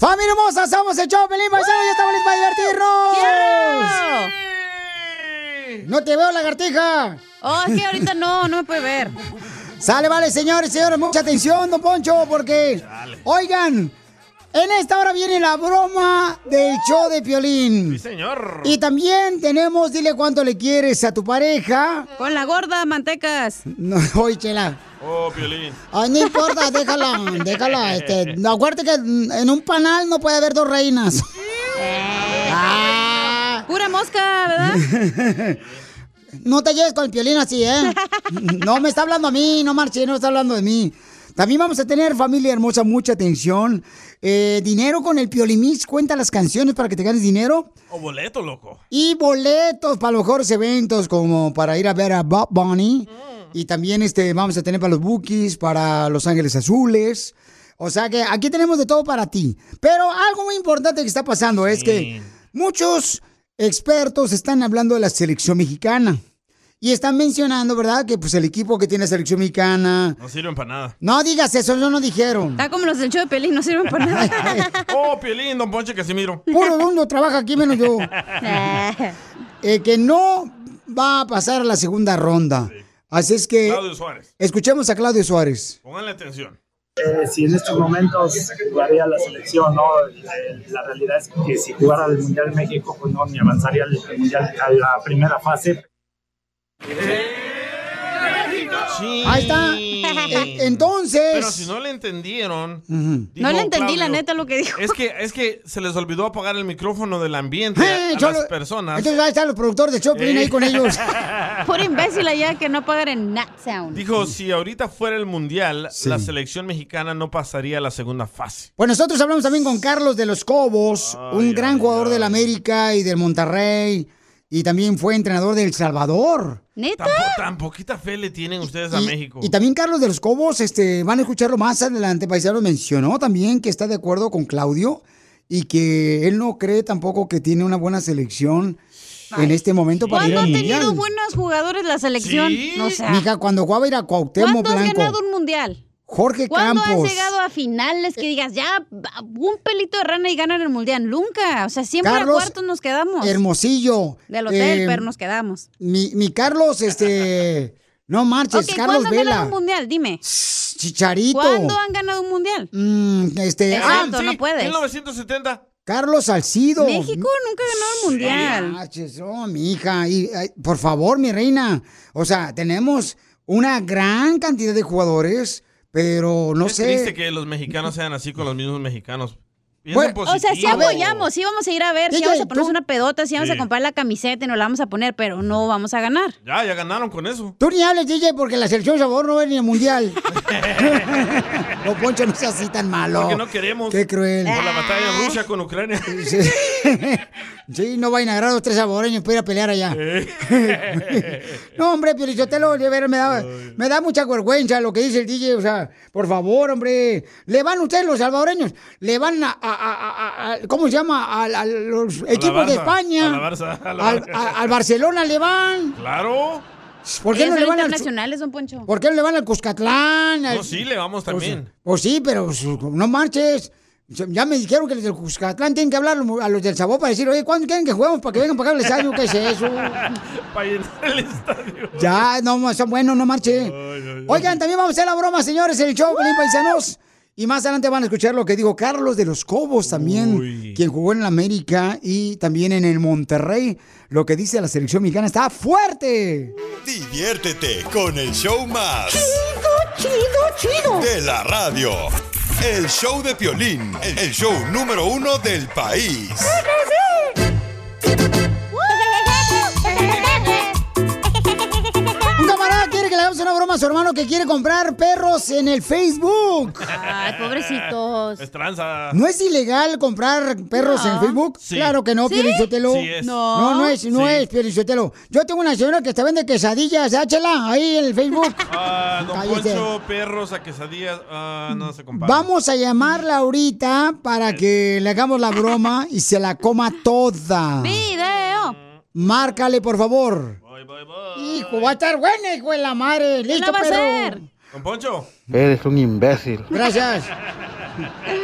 ¡Familia hermosa! ¡Somos el show, Pelín! ¡Ya estamos listos para divertirnos! ¡No te veo, lagartija! Oh, es que ahorita no, no me puede ver. Sale, vale, señores, señores, mucha atención, don Poncho, porque, oigan, en esta hora viene la broma del show de Piolín. Sí, señor. Y también tenemos, dile cuánto le quieres a tu pareja. Con la gorda, mantecas. No, oye, chela. Oh, Piolín. Ay, no importa, déjala, déjala. Este, no, acuérdate que en un panal no puede haber dos reinas. Ah. Pura mosca, ¿verdad? No te lleves con el piolín así, ¿eh? No me está hablando a mí, no marche, no está hablando de mí. También vamos a tener, familia hermosa, mucha atención. Eh, dinero con el Piolimix, cuenta las canciones para que te ganes dinero. O boleto, loco. Y boletos para los mejores eventos, como para ir a ver a Bob Bunny. Y también este, vamos a tener para los Bookies, para Los Ángeles Azules. O sea que aquí tenemos de todo para ti. Pero algo muy importante que está pasando es que muchos expertos están hablando de la selección mexicana. Y están mencionando, ¿verdad? Que pues el equipo que tiene la selección mexicana. No sirven para nada. No digas eso, eso no dijeron. Está como los del show de Pelín, no sirven para nada. Oh, Piolín, don Ponche Casimiro. Puro mundo trabaja aquí menos yo. Eh, que no va a pasar a la segunda ronda. Así es que Claudio Suárez. escuchemos a Claudio Suárez. Pónganle atención. Eh, si en estos momentos jugaría la selección, ¿no? Eh, la realidad es que si jugara el Mundial México, pues no, ni avanzaría al Mundial a la primera fase. Ahí está. Eh, entonces. Pero si no le entendieron. Dijo No le entendí, la neta, lo que dijo. Es que, es que se les olvidó apagar el micrófono del ambiente Eh, a, las personas. Entonces ahí están los productores de Choplin ahí con ellos. Pura imbécil allá que no pagan en Nat Sound. Dijo, si ahorita fuera el mundial, Sí. la selección mexicana no pasaría a la segunda fase. Pues nosotros hablamos también con Carlos de los Cobos, un gran jugador del América y del Monterrey. Y también fue entrenador del Salvador. ¿Neta? Tan, po- tan poquita fe le tienen ustedes a Y, México. y también Carlos de los Cobos, este, van a escucharlo más adelante, paisano, mencionó también que está de acuerdo con Claudio y que él no cree tampoco que tiene una buena selección en este momento para ir ¿Cuándo al ha tenido mundial. buenos jugadores la selección? Sí. No sé. Mija, cuando jugaba ir a Cuauhtémoc ¿Cuándo has Blanco, ganado un mundial? Jorge ¿Cuándo Campos. has llegado a finales que digas, ya, un pelito de rana y ganan el mundial? Nunca. O sea, siempre Carlos a cuartos nos quedamos. Hermosillo. Del hotel, Eh, pero nos quedamos. Mi, mi Carlos, este. No marches, Carlos ¿cuándo han ganado Vela. un mundial? Dime. Chicharito. ¿Cuándo han ganado un mundial? Mm, este. Ah, Exacto, no puedes. 1970. Carlos Salcido. México nunca ganó el mundial. Manches, oh, mi hija. Y, ay, por favor, mi reina. O sea, tenemos una gran cantidad de jugadores, pero no es sé. triste que los mexicanos sean así con los mismos mexicanos. Bueno, O sea, sí apoyamos, sí vamos a ir a ver, sí DJ, vamos a ponernos tú- una pedota, sí vamos Sí. a comprar la camiseta y nos la vamos a poner, pero no vamos a ganar. Ya, ya ganaron con eso. Tú ni hables, DJ, porque la selección de sabor no va ni al mundial. no, Poncho, no sea así tan malo. Porque no queremos. Qué cruel. Por la batalla en Rusia con Ucrania. Sí, Sí, no vayan a agarrar los tres saboreños para ir a pelear allá. no, hombre, Piolichotelo, de veras me da, me da mucha vergüenza lo que dice el DJ. O sea, por favor, hombre. Le van ustedes los salvadoreños, le van a, a- a- a- a- ¿cómo se llama? A, a los equipos de Barça, España. a la Barça, a la al, Barça. al Barcelona le van. Claro. ¿Por qué Ellos no le van al, internacionales, don Poncho. ¿Por qué no le van al Cuscatlán? Al- No, sí, le vamos Pues, también. Pues, sí, pero pues, no marches. Ya me dijeron que los del Cuscatlán tienen que hablar a los del Sabor para decir, oye, ¿cuándo quieren que juguemos para que vengan para acá al estadio? ¿Qué es eso? Para llenar el estadio. Ya, no, son buenos, no marche. Oigan, también vamos a hacer la broma, señores, en el show, Pelín Paisanos. Y más adelante van a escuchar lo que dijo Carlos de los Cobos también, quien jugó en la América y también en el Monterrey. Lo que dice la selección mexicana está fuerte. Diviértete con el show más. Chido, chido, chido. De la radio. El show de Piolín, el show número uno del país. Un le hagamos una broma a su hermano que quiere comprar perros en el Facebook. Ay, pobrecitos. Es tranza. ¿No es ilegal comprar perros en el Facebook? Sí. Claro que no, ¿Sí? Pielichotelo. Sí es. No, No. no es, no Sí. es, Pielichotelo. Yo tengo una señora que te vende quesadillas, échela ahí en el Facebook. Ah, don. Poncho, perros a quesadillas. Ah, no se compara. Vamos a llamarla ahorita para que le hagamos la broma y se la coma toda. ¡Video! Márcale, por favor. Voy, voy, voy. Hijo, va a estar buena, hijo de la madre. ¿Quién Listo, la va a perro. hacer? Don Poncho, Eres un imbécil. Gracias.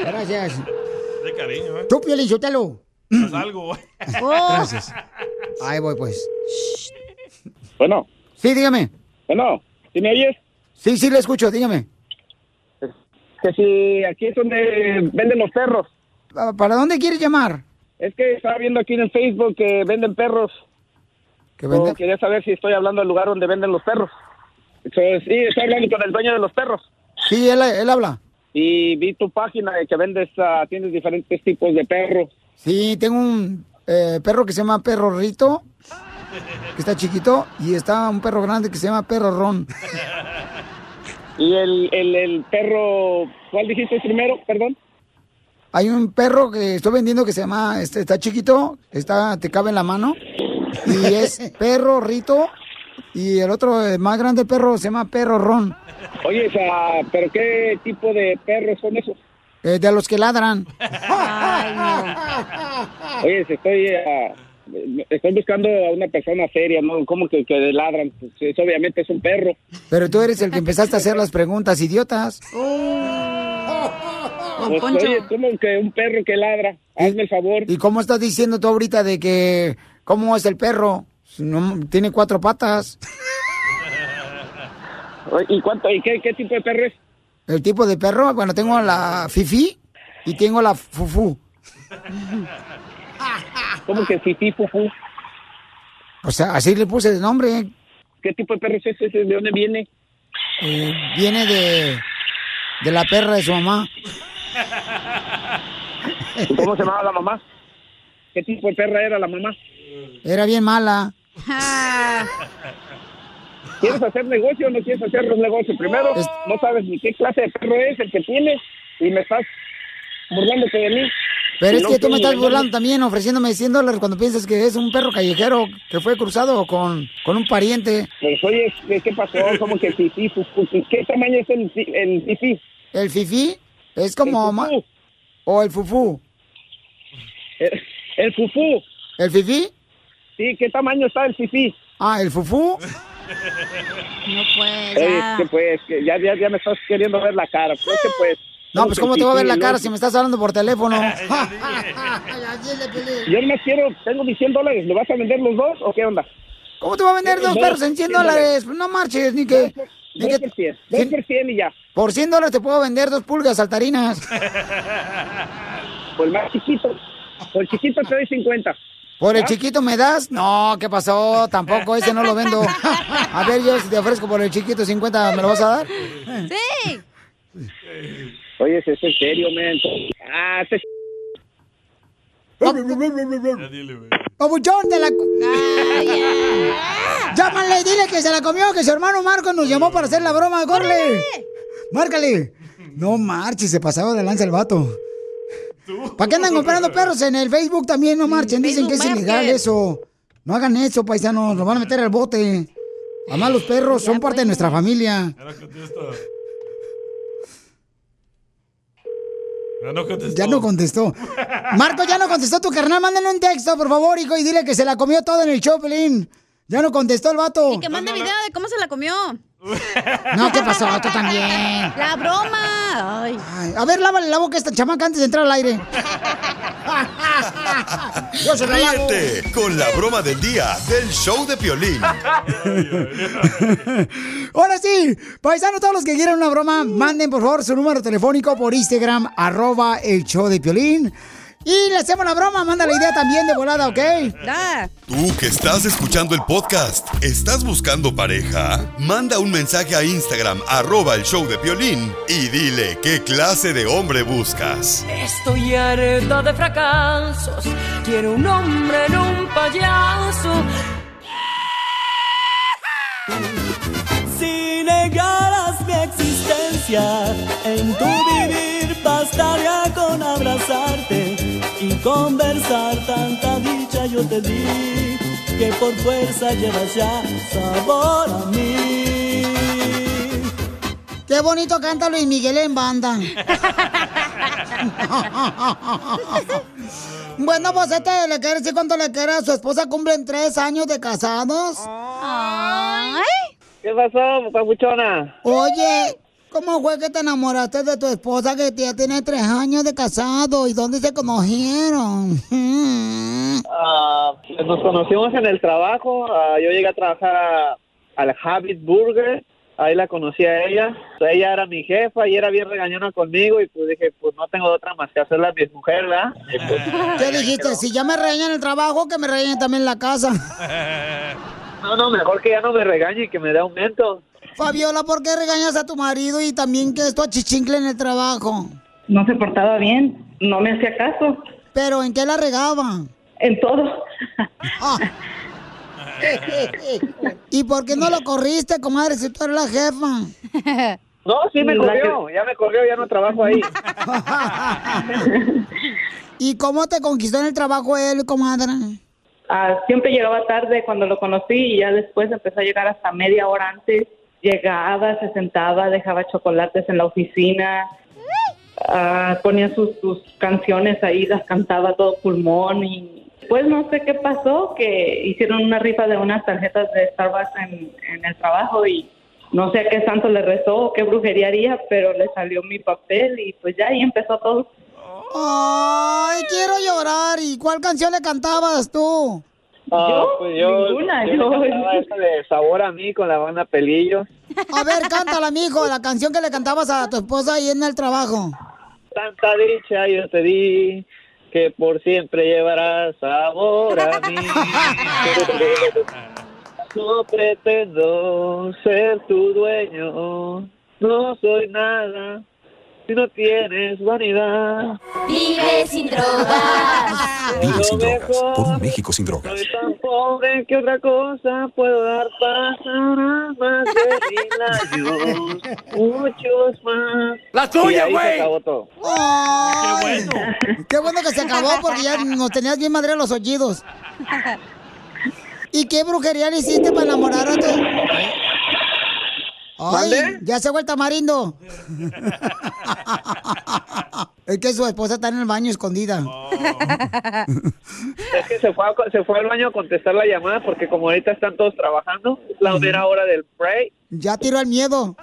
Gracias. de cariño, ¿eh? Tú, Pielichotelo. Haz algo. Oh, Gracias. Ahí voy, pues. Bueno, Sí, dígame. bueno, ¿sí me oyes? Sí, sí, le escucho, dígame. Que si aquí es donde venden los perros. ¿Pa- ¿Para dónde quieres llamar? Es que estaba viendo aquí en el Facebook que venden perros. ¿Que O vende? quería saber si estoy hablando del lugar donde venden los perros. Entonces, sí, estoy hablando con el dueño de los perros. Sí, él, él habla. Y vi tu página de que vendes, ah, tienes diferentes tipos de perros. Sí, tengo un eh, perro que se llama Perro Rito, que está chiquito, y está un perro grande que se llama Perro Ron. Y el, el, el perro, ¿cuál dijiste primero? Perdón. Hay un perro que estoy vendiendo que se llama, este, está chiquito, está, te cabe en la mano, y es Perro Rito, y el otro eh, más grande perro se llama Perro Ron, Oye, ¿pero qué tipo de perros son esos? eh, de los que ladran. ay, no. Oye, si estoy, ah, estoy buscando a una persona seria, ¿no? ¿Cómo que, que ladran? Pues es- obviamente es un perro. Pero tú eres el que empezaste a hacer las preguntas, idiotas. Don Pues, oye, ¿cómo que un perro que ladra? Hazme el favor. ¿Y cómo estás diciendo tú ahorita de que cómo es el perro? No- tiene cuatro patas. ¿Y cuánto? ¿Y qué, qué tipo de perro es? El tipo de perro, bueno, tengo la fifi y tengo la fufu. ¿Cómo que fifí, fufú? O sea, así le puse de nombre. ¿Qué tipo de perro es ese? ¿De dónde viene? Eh, viene de, de la perra de su mamá. ¿Y ¿Cómo se llamaba la mamá? ¿Qué tipo de perra era la mamá? Era bien mala. ¿Quieres hacer negocio o no quieres hacer los negocios? Primero, Es- no sabes ni qué clase de perro es el que tienes y me estás burlándote de mí. Pero Y es no que tú me estás burlando también, ofreciéndome 100 dólares cuando piensas que es un perro callejero que fue cruzado con, con un pariente. Pues oye, ¿qué, pasó? ¿Cómo que fifí, fufú? ¿Qué tamaño es el, el fifí? El fifi es como... El fufú. o el fufu. El, el fufú. ¿El fifi? Sí, ¿qué tamaño está el fifí? Ah, el fufu. no pues, Oye, ya. que pues, que ya, ya, ya me estás queriendo ver la cara. Pues que pues. No, pues ¿cómo te voy a ver la cara si me estás hablando por teléfono? Yo nomás quiero, tengo mis 100 dólares, ¿me vas a vender los dos o qué onda? ¿Cómo te voy a vender dos perros en 100 cien dólares? No marches, ni que... Ni que por 100, dos cien- por 100 y ya. por 100 dólares te puedo vender dos pulgas saltarinas. Por más chiquito. Por chiquito te doy 50. ¿Por el chiquito me das? No, ¿qué pasó? Tampoco, ese no lo vendo. A ver, yo si te ofrezco por el chiquito 50, ¿me lo vas a dar? Sí. Oye, ¿es en serio, men? Ah, te... Ya dile, güey. Pabuchón de la... Llámale, dile que se la comió, que su hermano Marco nos llamó para hacer la broma. ¡Córrele! ¡Márcale! No marches, se pasaba de lanza el vato. ¿Para qué andan comprando perros en el Facebook también? No marchen, dicen que es ilegal eso. No hagan eso, paisanos, nos van a meter al bote. Además, los perros son parte de nuestra familia. Ya no contesta. Ya no contestó. Ya no contestó. Marco, ya no contestó tu carnal. Mándale un texto, por favor, hijo, y dile que se la comió todo en el show, Pelín. Ya no contestó el vato. Y que mande video de cómo se la comió. No, ¿qué pasó? Tú también. La broma. Ay. Ay, a ver, lávale la boca a esta chamaca antes de entrar al aire. Yo se la lavo. Ríete con la broma del día del show de Piolín. Ahora sí, paisanos, todos los que quieran una broma, manden por favor su número telefónico por Instagram, arroba el show de Piolín. Y le hacemos la broma, manda la idea también de volada, ¿ok? Da. Tú que estás escuchando el podcast, ¿estás buscando pareja? Manda un mensaje a Instagram, arroba el show de Piolín, y dile qué clase de hombre buscas. Estoy harta de fracasos. Quiero un hombre en un payaso. Si negaras mi existencia, en tu vivir bastaría con abrazarte y conversar. Tanta dicha yo te di que por fuerza llevas ya sabor a mí. Qué bonito canta Luis Miguel en banda. bueno, pues este le quiere decir cuánto le quiere a su esposa. Cumplen tres años de casados. Ay. ¿Qué pasó, papuchona? Oye, ¿cómo fue que te enamoraste de tu esposa que ya tiene tres años de casado? ¿Y dónde se conocieron? Pues nos conocimos en el trabajo. Ah, yo llegué a trabajar al Habit Burger. Ahí la conocí a ella. Ella era mi jefa y era bien regañona conmigo. Y pues dije, pues no tengo otra más que hacerla a mi mujer, ¿verdad? Pues, ¿Qué dijiste? Si ya me regañan en el trabajo, que me regañen también en la casa. no, no, mejor que ya no me regañe y que me dé aumento. Fabiola, ¿por qué regañas a tu marido y también que esto achichincle en el trabajo? No se portaba bien, no me hacía caso. ¿Pero en qué la regaba? En todo. Ah. ¿Y por qué no lo corriste, comadre, si tú eres la jefa? No, sí me corrió. Ya me corrió, ya no trabajo ahí. ¿Y cómo te conquistó en el trabajo él, comadre? Ah, siempre llegaba tarde cuando lo conocí y ya después empezó a llegar hasta media hora antes. Llegaba, se sentaba, dejaba chocolates en la oficina, ah, ponía sus, sus canciones ahí, las cantaba todo pulmón y pues no sé qué pasó, que hicieron una rifa de unas tarjetas de Starbucks en, en el trabajo y no sé a qué santo le rezó qué brujería haría, pero le salió mi papel y pues ya ahí empezó todo. Ay, quiero llorar. ¿Y cuál canción le cantabas tú? Ah, ¿Yo? pues yo, Ninguna, yo yo- esa de sabor a mí con la banda Pelillos. A ver, cántala, mijo, la canción que le cantabas a tu esposa ahí en el trabajo. Tanta dicha yo te di que por siempre llevarás sabor a mí. No pretendo ser tu dueño, no soy nada si no tienes vanidad. Vive sin drogas. Vive sin drogas, por un. México sin drogas. Soy tan pobre que otra cosa puedo dar pasará más de mil años, muchos más. ¡La Y ahí se acabó todo. Ay, qué bueno. Qué bueno que se acabó porque ya nos tenías bien madre los oídos. ¿Y qué brujería le hiciste para enamorar a tu... Ay, ya se fue el tamarindo. es que su esposa está en el baño escondida. Es que se fue, a- se fue al baño a contestar la llamada porque como ahorita están todos trabajando, es la mera hora del break. Ya tiró el miedo.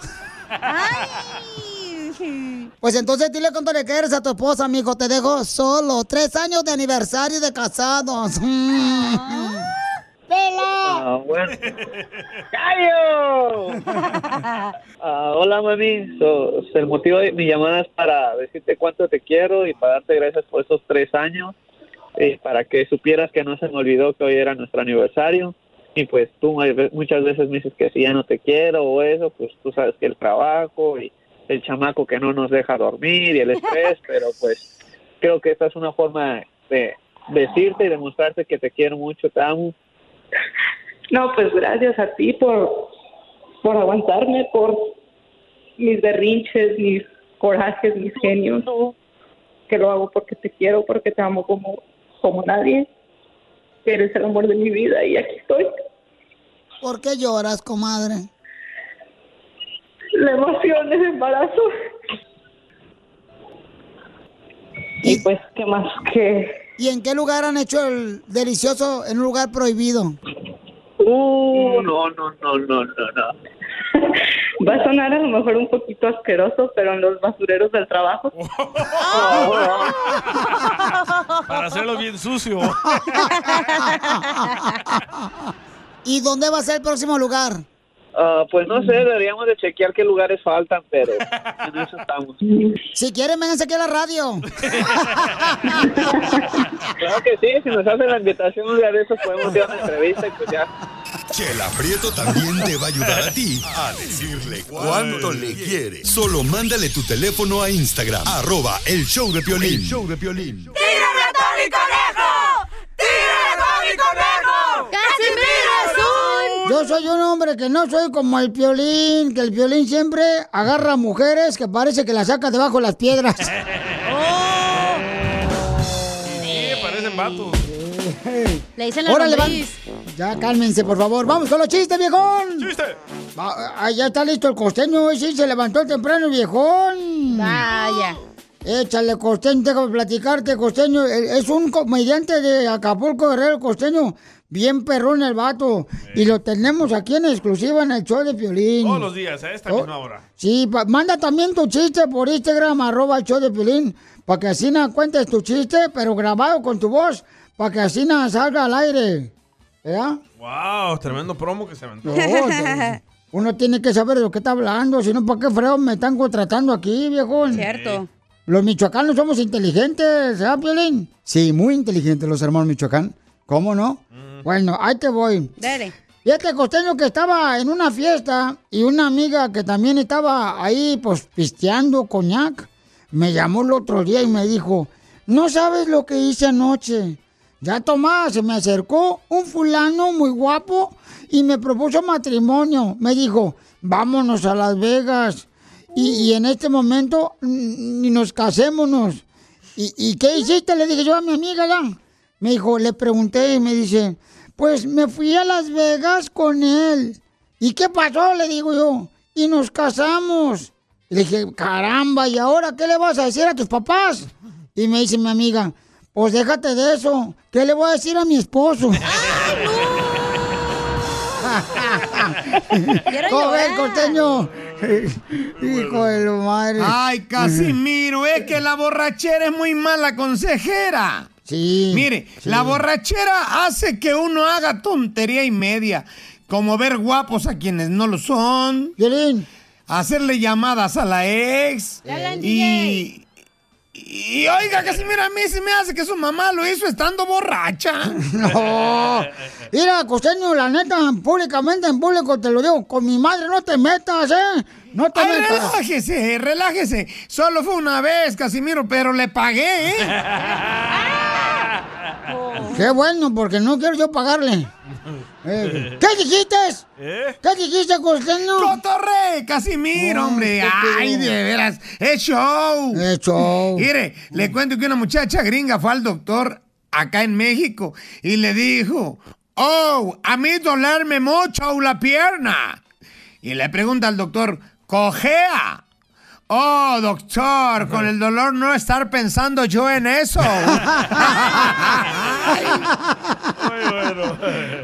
Pues entonces dile cuánto le quieres a tu esposa, mijo. Te dejo solo. Tres años de aniversario de casados. ¡Pela! Ah, bueno. ¡Callo! Ah, hola, mami. So, so, el motivo de mi llamada es para decirte cuánto te quiero y para darte gracias por esos tres años. Y para que supieras que no se me olvidó que hoy era nuestro aniversario. Y pues tú muchas veces me dices que si ya no te quiero o eso, pues tú sabes que el trabajo y el chamaco que no nos deja dormir y el estrés, pero pues creo que esta es una forma de decirte y demostrarte que te quiero mucho, te amo. No, pues gracias a ti por, por aguantarme, por mis berrinches, mis corajes, mis genios. Que lo hago porque te quiero, porque te amo como, como nadie. Que eres el amor de mi vida y aquí estoy. ¿Por qué lloras, comadre? La emoción del embarazo. Y pues, ¿qué más que ¿Y en qué lugar han hecho el delicioso en un lugar prohibido? Uh, no, no, no, no, no, no. Va a sonar a lo mejor un poquito asqueroso, pero en los basureros del trabajo. Para hacerlo bien sucio. ¿Y dónde va a ser el próximo lugar? Ah, pues no sé, deberíamos de chequear qué lugares faltan, pero en eso estamos. Si quieren, vénganse aquí a la radio. Claro que sí, si nos hacen la invitación un día de esos podemos ir a una entrevista y pues ya. Chela Prieto también te va a ayudar a ti a decirle cuánto le quiere. Solo mándale tu teléfono a Instagram, arroba el show de Piolín. El show de Piolín. ¡Tírame a Tony Conejo! ¡Tírame a Tony Conejo! ¡Casimiro es un... Yo soy un hombre que no soy como el piolín, que el piolín siempre agarra mujeres que parece que las saca debajo de las piedras. Sí, parecen vatos. Le dicen la Órale, Ya cálmense, por favor. Vamos con los chistes, viejón. ¡Chiste! Ah, ya está listo el costeño. Hoy sí se levantó temprano, viejón. Vaya. Échale, costeño, tengo que platicarte, costeño. Eh, Es un comediante de Acapulco, Guerrero, costeño. Bien perrón el vato. Y lo tenemos aquí en exclusiva en el show de Piolín. Todos los días, a esta Oh. misma hora. Sí, pa- manda también tu chiste por Instagram, arroba el show de Piolín, para que así no cuentes tu chiste, pero grabado con tu voz, para que así no salga al aire. ¿Verdad? Wow, tremendo promo que se aventó. No, uno tiene que saber de lo que está hablando, si no, ¿para qué freo me están contratando aquí, viejo? Cierto. Los michoacanos somos inteligentes, ¿verdad, Piolín? Sí, muy inteligentes los hermanos Michoacán. ¿Cómo no? Bueno, ahí te voy. Dale. Fíjate, costeño, que estaba en una fiesta y una amiga que también estaba ahí, pues, pisteando coñac, me llamó el otro día y me dijo, no sabes lo que hice anoche. Ya Tomás, se me acercó un fulano muy guapo y me propuso matrimonio. Me dijo, vámonos a Las Vegas y, y en este momento ni nos casémonos. ¿Y, ¿Y qué hiciste? Le dije yo a mi amiga ya. Me dijo, le pregunté y me dice, pues me fui a Las Vegas con él. ¿Y qué pasó? Le digo yo. Y nos casamos. Le dije, caramba, ¿y ahora qué le vas a decir a tus papás? Y me dice mi amiga, pues déjate de eso. ¿Qué le voy a decir a mi esposo? ¿Cómo ves, costeño? Hijo de la madre. Ay, Casimiro, es que la borrachera es muy mala consejera. Sí. Mire, la borrachera hace que uno haga tontería y media, como ver guapos a quienes no lo son. Hacerle llamadas a la ex. Y. Y oiga, Casimiro, a mí se me hace que su mamá lo hizo estando borracha. No. Mira, costeño, la neta, públicamente en público te lo digo, con mi madre no te metas, ¿eh? No te Ay, metas. relájese, relájese. Solo fue una vez, Casimiro, pero le pagué, ¿eh? Qué bueno, porque no quiero yo pagarle. Eh, ¿Qué dijiste? ¿Eh? ¿Qué dijiste, costeño? ¡Cotorre, Casimiro, No, hombre! ¡Ay, de veras! ¡Es show! Es show. Mire, le cuento que una muchacha gringa fue al doctor acá en México y le dijo, ¡Oh, a mí dolerme mucho la pierna! Y le pregunta al doctor, ¿cojea? Oh, doctor, con el dolor no estar pensando yo en eso.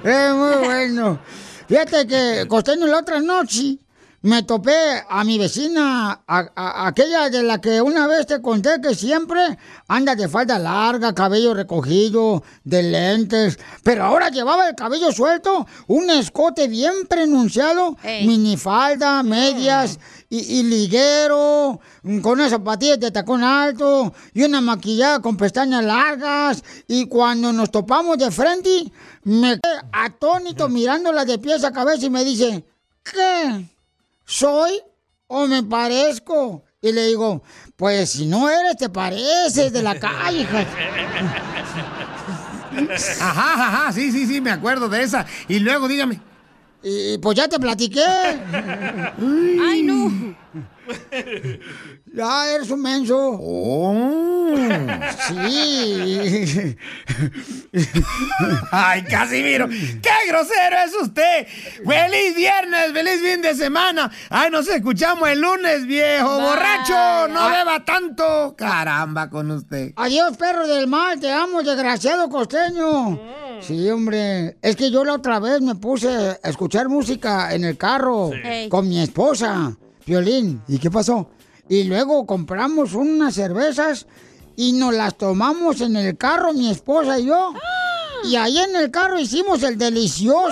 Es muy bueno. Fíjate que, costeño, la otra noche me topé a mi vecina, a- a- aquella de la que una vez te conté que siempre anda de falda larga, cabello recogido, de lentes, pero ahora llevaba el cabello suelto, un escote bien pronunciado, minifalda, medias y, y liguero, con unas zapatillas de tacón alto y una maquillada con pestañas largas. Y cuando nos topamos de frente, me quedé atónito mirándola de pies a cabeza y me dice, ¿qué? ¿Soy o me parezco? Y le digo, pues si no eres, te pareces de la calle, hija. Ajá, ajá, sí, sí, sí, me acuerdo de esa. Y luego dígame. Y pues ya te platiqué. Ay, no. Ya eres un menso. Oh. Sí. Ay, Casimiro, qué grosero es usted. Feliz viernes, feliz fin de semana. Ay, nos escuchamos el lunes, viejo. Borracho, no beba tanto. Caramba con usted. Adiós, perro del mal, te amo, desgraciado costeño. Sí, hombre. Es que yo la otra vez me puse a escuchar música en el carro Sí. con mi esposa, Violín. ¿Y qué pasó? Y luego compramos unas cervezas y nos las tomamos en el carro, mi esposa y yo. Y ahí en el carro hicimos el delicioso.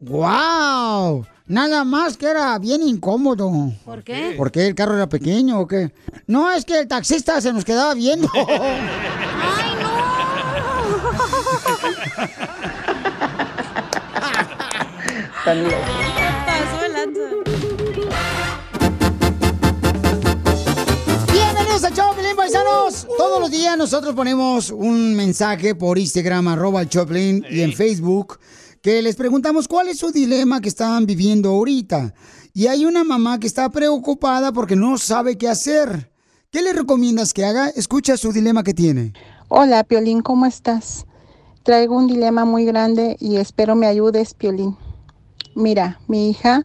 ¡Wow! Nada más que era bien incómodo. ¿Por qué? ¿Por qué el carro era pequeño o qué? No, es que el taxista se nos quedaba viendo. Pasó Choplin, paisanos. Todos los días nosotros ponemos un mensaje por Instagram, arroba el Choplin, y en Facebook, que les preguntamos cuál es su dilema que están viviendo ahorita. Y hay una mamá que está preocupada porque no sabe qué hacer. ¿Qué le recomiendas que haga? Escucha su dilema que tiene. Hola, Piolín, ¿cómo estás? Traigo un dilema muy grande y espero me ayudes, Piolín. Mira, mi hija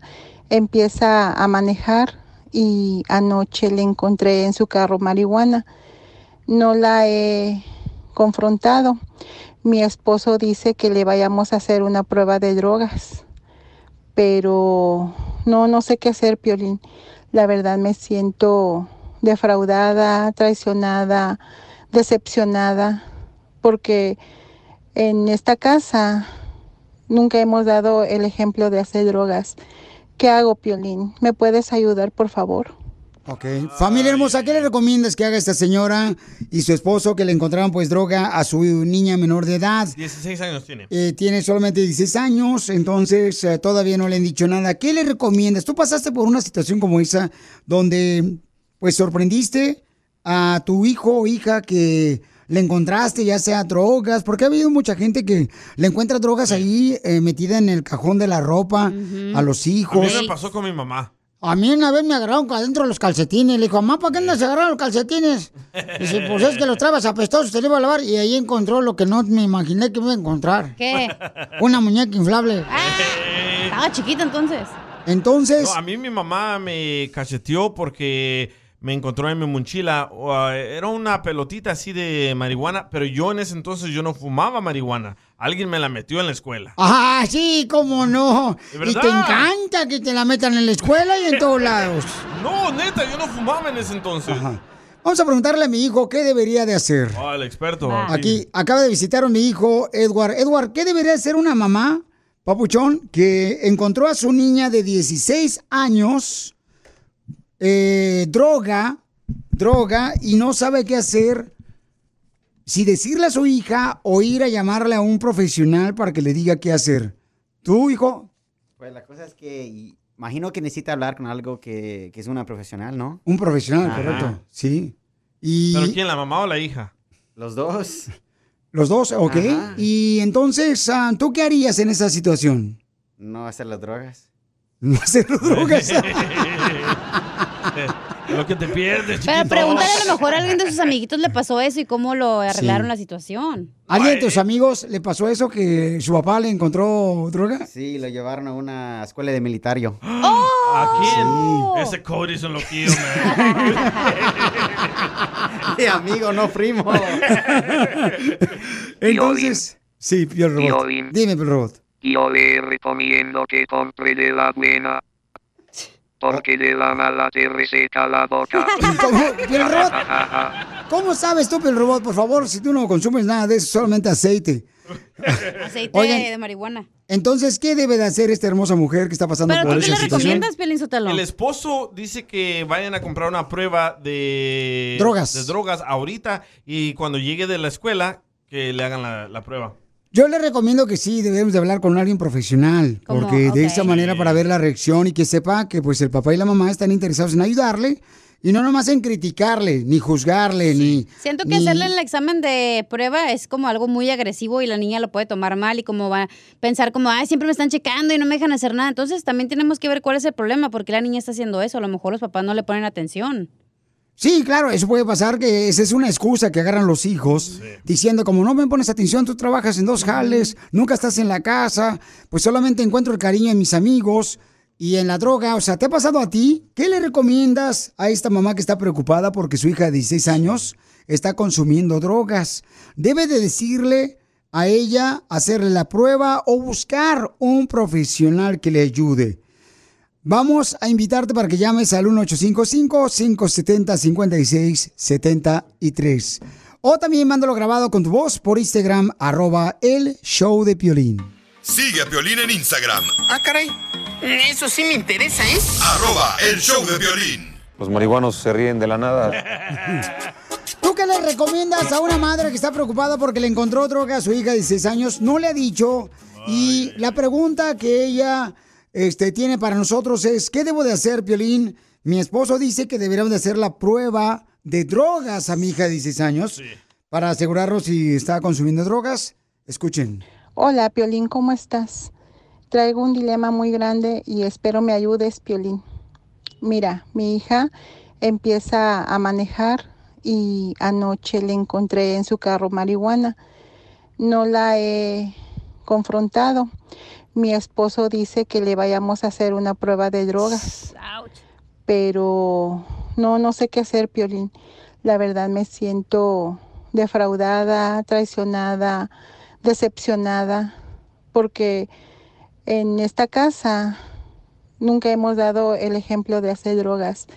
empieza a manejar y anoche le encontré en su carro marihuana. No la he confrontado. Mi esposo dice que le vayamos a hacer una prueba de drogas, pero no, no sé qué hacer, Piolín. La verdad me siento defraudada, traicionada, decepcionada, porque en esta casa nunca hemos dado el ejemplo de hacer drogas. ¿Qué hago, Piolín? ¿Me puedes ayudar, por favor? Ok. Familia hermosa, ¿qué le recomiendas que haga esta señora y su esposo que le encontraron pues droga a su niña menor de edad? 16 años tiene. Eh, tiene solamente 16 años, entonces eh, todavía no le han dicho nada. ¿Qué le recomiendas? Tú pasaste por una situación como esa donde pues sorprendiste a tu hijo o hija que le encontraste ya sea drogas, porque ha habido mucha gente que le encuentra drogas ahí eh, metida en el cajón de la ropa a los A hijos. mí me pasó con mi mamá. A mí una vez me agarraron adentro de los calcetines. Le dijo, mamá, ¿para qué andas agarrando los calcetines? Dice, pues es que los trabas apestosos, te lo iba a lavar. Y ahí encontró lo que no me imaginé que iba a encontrar. ¿Qué? Una muñeca inflable. Estaba chiquita entonces. Entonces, No, a mí mi mamá me cacheteó porque me encontró en mi mochila. uh, era una pelotita así de marihuana, pero yo en ese entonces yo no fumaba marihuana. Alguien me la metió en la escuela. ah, sí, cómo no. ¿De Y te encanta que te la metan en la escuela y en todos lados. No, neta, yo no fumaba en ese entonces. Vamos a preguntarle a mi hijo qué debería de hacer. Oh, el experto. Aquí acaba de visitar a mi hijo, Edward. Edward, ¿qué debería hacer una mamá, papuchón, que encontró a su niña de 16 años, eh, droga, droga, y no sabe qué hacer? Si decirle a su hija o ir a llamarle a un profesional para que le diga qué hacer. ¿Tú, hijo? Pues la cosa es que imagino que necesita hablar con algo que, que es una profesional, ¿no? Un profesional, Ajá. correcto. Sí. Y ¿Pero quién, la mamá o la hija? Los dos. los dos, ok. Ajá. Y entonces, ah, ¿tú qué harías en esa situación? No hacer las drogas. No hacer drogas. Lo que te pierdes, Pero chiquito. pregúntale a lo mejor a alguien de sus amiguitos le pasó eso y cómo lo arreglaron Sí. la situación. ¿Alguien de tus amigos le pasó eso que su papá le encontró droga? Sí, lo llevaron a una escuela de militario. ¿A quién? Ese Cody es un loquillo, man. Sí, amigo, no primo. Entonces, sí, Pio Robot. Dime, Pio Robot. Yo le recomiendo que compre de la buena. Porque de la mala te reseca la boca. ¿Cómo, Robot? ¿Cómo sabes tú, Pio Robot? Por favor, si tú no consumes nada de eso, solamente aceite. Aceite Oigan. de marihuana. Entonces, ¿qué debe de hacer esta hermosa mujer que está pasando ¿Pero por tú qué esa le situación? recomiendas, Pelín Sotelo? El esposo dice que vayan a comprar una prueba de Drogas. de drogas ahorita y cuando llegue de la escuela que le hagan la, la prueba. Yo le recomiendo que sí, debemos de hablar con alguien profesional, ¿Cómo? porque de esa manera para ver la reacción y que sepa que pues el papá y la mamá están interesados en ayudarle y no nomás en criticarle, ni juzgarle, ni... Siento que ni- hacerle el examen de prueba es como algo muy agresivo y la niña lo puede tomar mal y como va a pensar como, ay, siempre me están checando y no me dejan hacer nada. Entonces también tenemos que ver cuál es el problema, porque la niña está haciendo eso. A lo mejor los papás no le ponen atención. Sí, claro, eso puede pasar, que esa es una excusa que agarran los hijos, diciendo como no me pones atención, tú trabajas en dos jales, nunca estás en la casa, pues solamente encuentro el cariño en mis amigos y en la droga. O sea, ¿te ha pasado a ti? ¿Qué le recomiendas a esta mamá que está preocupada porque su hija de 16 años está consumiendo drogas? Debe de decirle a ella hacerle la prueba o buscar un profesional que le ayude. Vamos a invitarte para que llames al 1855-570-5673. O también mándalo grabado con tu voz por Instagram, arroba el show de Piolín. Sigue a Piolín en Instagram, Ah, caray. Eso sí me interesa, ¿eh? arroba el show de violín. Los marihuanos se ríen de la nada. ¿Tú qué le recomiendas a una madre que está preocupada porque le encontró droga a su hija de 16 años? No le ha dicho. Y la pregunta que ella este, tiene para nosotros es, ¿qué debo de hacer, Piolín? Mi esposo dice que deberíamos de hacer la prueba de drogas a mi hija de 16 años para asegurarnos si está consumiendo drogas. Escuchen. Hola, Piolín, ¿cómo estás? Traigo un dilema muy grande y espero me ayudes, Piolín. Mira, mi hija empieza a manejar y anoche le encontré en su carro marihuana. No la he confrontado. Mi esposo dice que le vayamos a hacer una prueba de drogas. Pero no, no sé qué hacer, Piolín. La verdad me siento defraudada, traicionada, decepcionada, porque en esta casa nunca hemos dado el ejemplo de hacer drogas.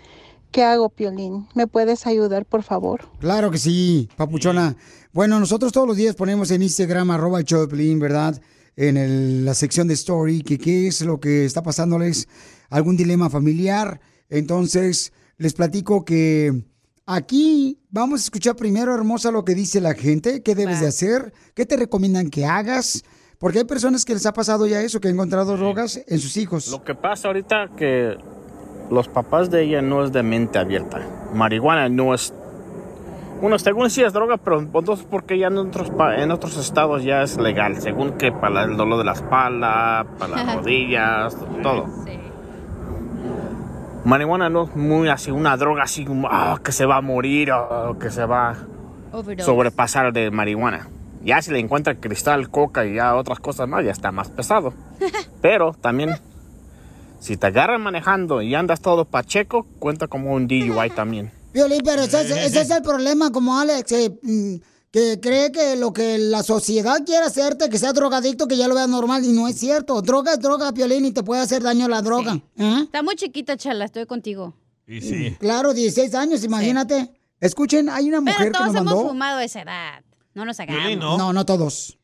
¿Qué hago, Piolín? ¿Me puedes ayudar, por favor? Claro que sí, papuchona. Bueno, nosotros todos los días ponemos en Instagram, arroba Piolín, ¿verdad? En el- la sección de story, que qué es lo que está pasándoles, algún dilema familiar. Entonces, les platico que aquí vamos a escuchar primero, hermosa, lo que dice la gente, qué debes de hacer, qué te recomiendan que hagas, porque hay personas que les ha pasado ya eso, que han encontrado drogas en sus hijos. Lo que pasa ahorita que los papás de ella no es de mente abierta. Marihuana no es... Bueno, según sí es droga, pero entonces porque ya en otros, en otros estados ya es legal. Según que para el dolor de la espalda, para las rodillas, todo. Marihuana no es muy así, una droga así ah, que se va a morir o que se va a sobrepasar de marihuana. Ya si le encuentra cristal, coca y ya otras cosas más, ya está más pesado. Pero también, si te agarran manejando y andas todo pacheco, cuenta como un DUI también. Violín, pero ese, es- ese es el problema, como Alex, eh, mm, que cree que lo que la sociedad quiere hacerte, que sea drogadicto, que ya lo vea normal, y no es cierto. Droga es droga, Violín, y te puede hacer daño la droga. ¿eh? Está muy chiquita, Chala, estoy contigo. Y sí. Claro, 16 años, imagínate. Escuchen, hay una mujer Pero que todos nos hemos mandó... fumado a esa edad. No nos hagamos. ¿no? no, todos.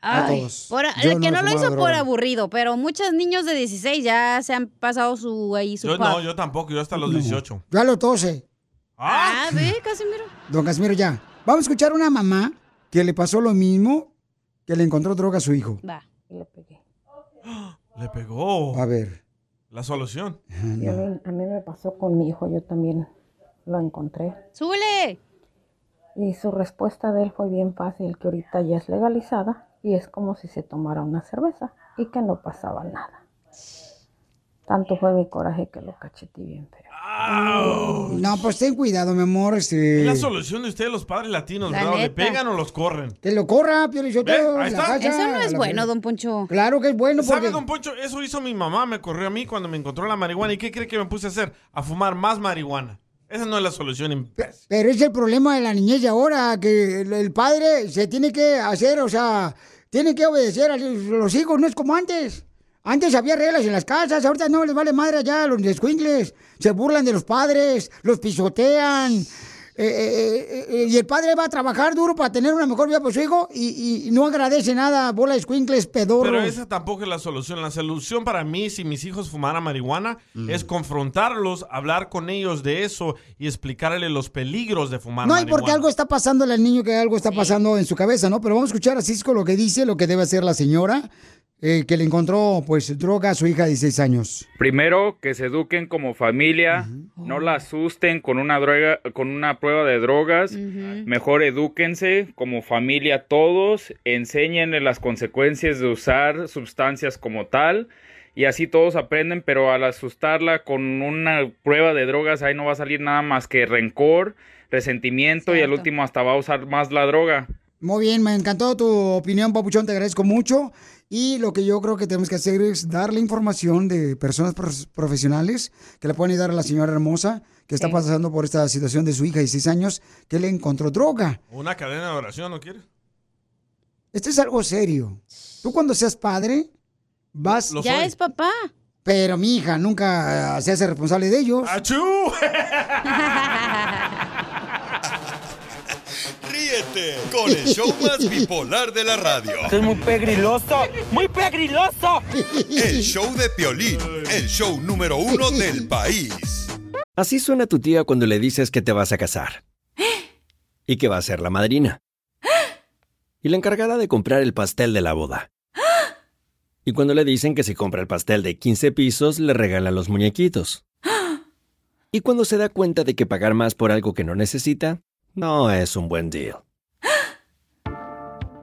Ay, no todos. por- Yo el que no, lo fumado hizo por aburrido, pero muchos niños de 16 ya se han pasado su ahí su Yo no, yo tampoco, yo hasta los 18. Yo a los 12. Ah, ve, Casimiro. Don Casimiro, ya. Vamos a escuchar una mamá que le pasó lo mismo, que le encontró droga a su hijo. Va. Le pegó. A ver. La solución. A mí me pasó con mi hijo, yo también lo encontré. ¡Súbele! Y su respuesta de él fue bien fácil, que ahorita ya es legalizada y es como si se tomara una cerveza y que no pasaba nada. Tanto fue mi coraje que lo cacheté bien feo. No, pues ten cuidado, mi amor. Este... Es la solución de ustedes, los padres latinos, La ¿verdad? ¿Le pegan o los corren? Que lo corra, Pio Eso no es la- bueno, don Poncho. Claro que es bueno ¿Sabe, porque... don Poncho? Eso hizo mi mamá, me corrió a mí cuando me encontró la marihuana. ¿Y qué cree que me puse a hacer? A fumar más marihuana. Esa no es la solución. Pero es el problema de la niñez de ahora, que el, padre se tiene que hacer, o sea, tiene que obedecer a los hijos, no es como antes. Antes había reglas en las casas, ahorita no les vale madre allá a los descuingles. Se burlan de los padres, los pisotean. eh, eh, eh, y el padre va a trabajar duro para tener una mejor vida para su hijo y, y no agradece nada, bola de pedorros. Pero esa tampoco es la solución. La solución para mí, si mis hijos fumaran marihuana, es confrontarlos, hablar con ellos de eso y explicarles los peligros de fumar No, y marihuana. porque algo está pasando al niño, que algo está pasando en su cabeza, ¿no? Pero vamos a escuchar a Cisco lo que dice, lo que debe hacer la señora, eh, que le encontró, pues, droga a su hija de 16 años. Primero, que se eduquen como familia, no la asusten con una droga, con una prueba de drogas. Mejor edúquense como familia todos, enséñenle las consecuencias de usar sustancias como tal y así todos aprenden, pero al asustarla con una prueba de drogas ahí no va a salir nada más que rencor, resentimiento y al último hasta va a usar más la droga. Muy bien, me encantó tu opinión, Papuchón, te agradezco mucho. Y lo que yo creo que tenemos que hacer es darle información de personas profesionales que le pueden ayudar a la señora hermosa que está Sí. pasando por esta situación de su hija de 6 años que le encontró droga. Una cadena de oración, ¿no quieres? Esto es algo serio. Tú cuando seas padre, vas... Lo Ya soy. es papá. Pero mi hija nunca eh, se hace responsable de ellos. Ríete con el show más bipolar de la radio. es muy pegriloso, muy pegriloso. El show de Piolín, el show número uno del país. Así suena tu tía cuando le dices que te vas a casar. Y que va a ser la madrina. Y la encargada de comprar el pastel de la boda. Y cuando le dicen que si compra el pastel de 15 pisos, le regalan los muñequitos. Y cuando se da cuenta de que pagar más por algo que no necesita, no es un buen deal.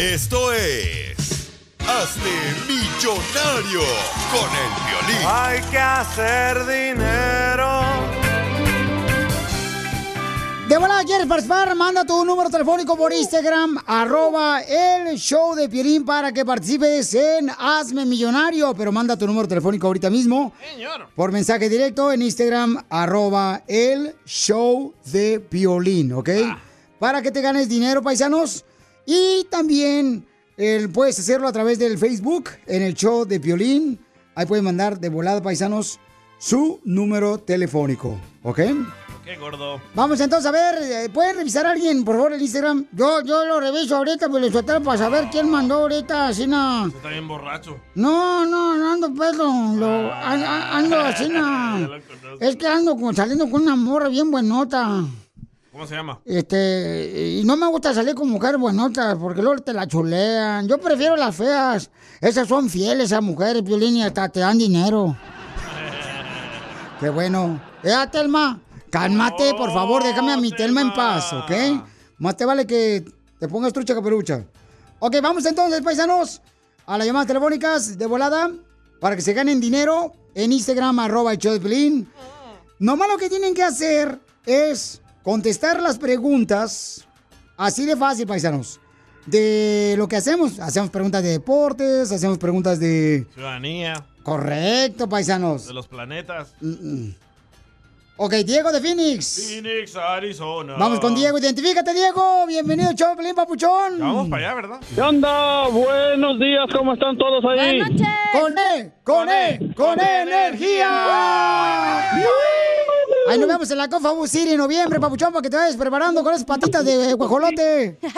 Esto es. Hazte millonario con el violín. Hay que hacer dinero. De volada, ¿quieres participar? Manda tu número telefónico por Instagram, arroba el show de Piolín para que participes en Hazme Millonario. Pero manda tu número telefónico ahorita mismo. Por mensaje directo en Instagram, arroba el show de Piolín, ¿ok? Para que te ganes dinero, paisanos. Y también el, puedes hacerlo a través del Facebook, en el show de Piolín. Ahí pueden mandar de volada, paisanos, su número telefónico, ¿ok? Qué gordo. Vamos entonces a ver, eh, ¿pueden revisar a alguien, por favor, el Instagram? Yo, yo lo reviso ahorita, pues lo para saber quién mandó ahorita, así. Está bien borracho. No, no, no ando pedo, lo, an- ando así. Es que ando saliendo con una morra bien buenota. ¿Cómo se llama? Este, y no me gusta salir con mujeres buenotas porque luego te la chulean. Yo prefiero las feas. Esas son fieles, esas mujeres, Piolín, y hasta te dan dinero. Qué bueno. Eh, Telma, cálmate, por favor, déjame a mi Telma en paz, ¿ok? Más te vale que te pongas trucha caperucha. Ok, vamos entonces, paisanos, a las llamadas telefónicas de volada para que se ganen dinero en Instagram, arroba el show de Piolín. Nomás lo que tienen que hacer es contestar las preguntas así de fácil, paisanos. De lo que hacemos. Hacemos preguntas de deportes, hacemos preguntas de... Ciudadanía. Correcto, paisanos. De los planetas. Ok, Diego de Phoenix. Phoenix, Arizona. Vamos con Diego. Identifícate, Diego. Bienvenido, show, Pelín Papuchón. Ya vamos para allá, ¿verdad? ¿Qué onda? Buenos días, ¿cómo están todos ahí? Con E, con E, con E energía. Ahí nos vemos en la Cofa Bus City en noviembre, papuchón, para que te vayas preparando con esas patitas de guajolote.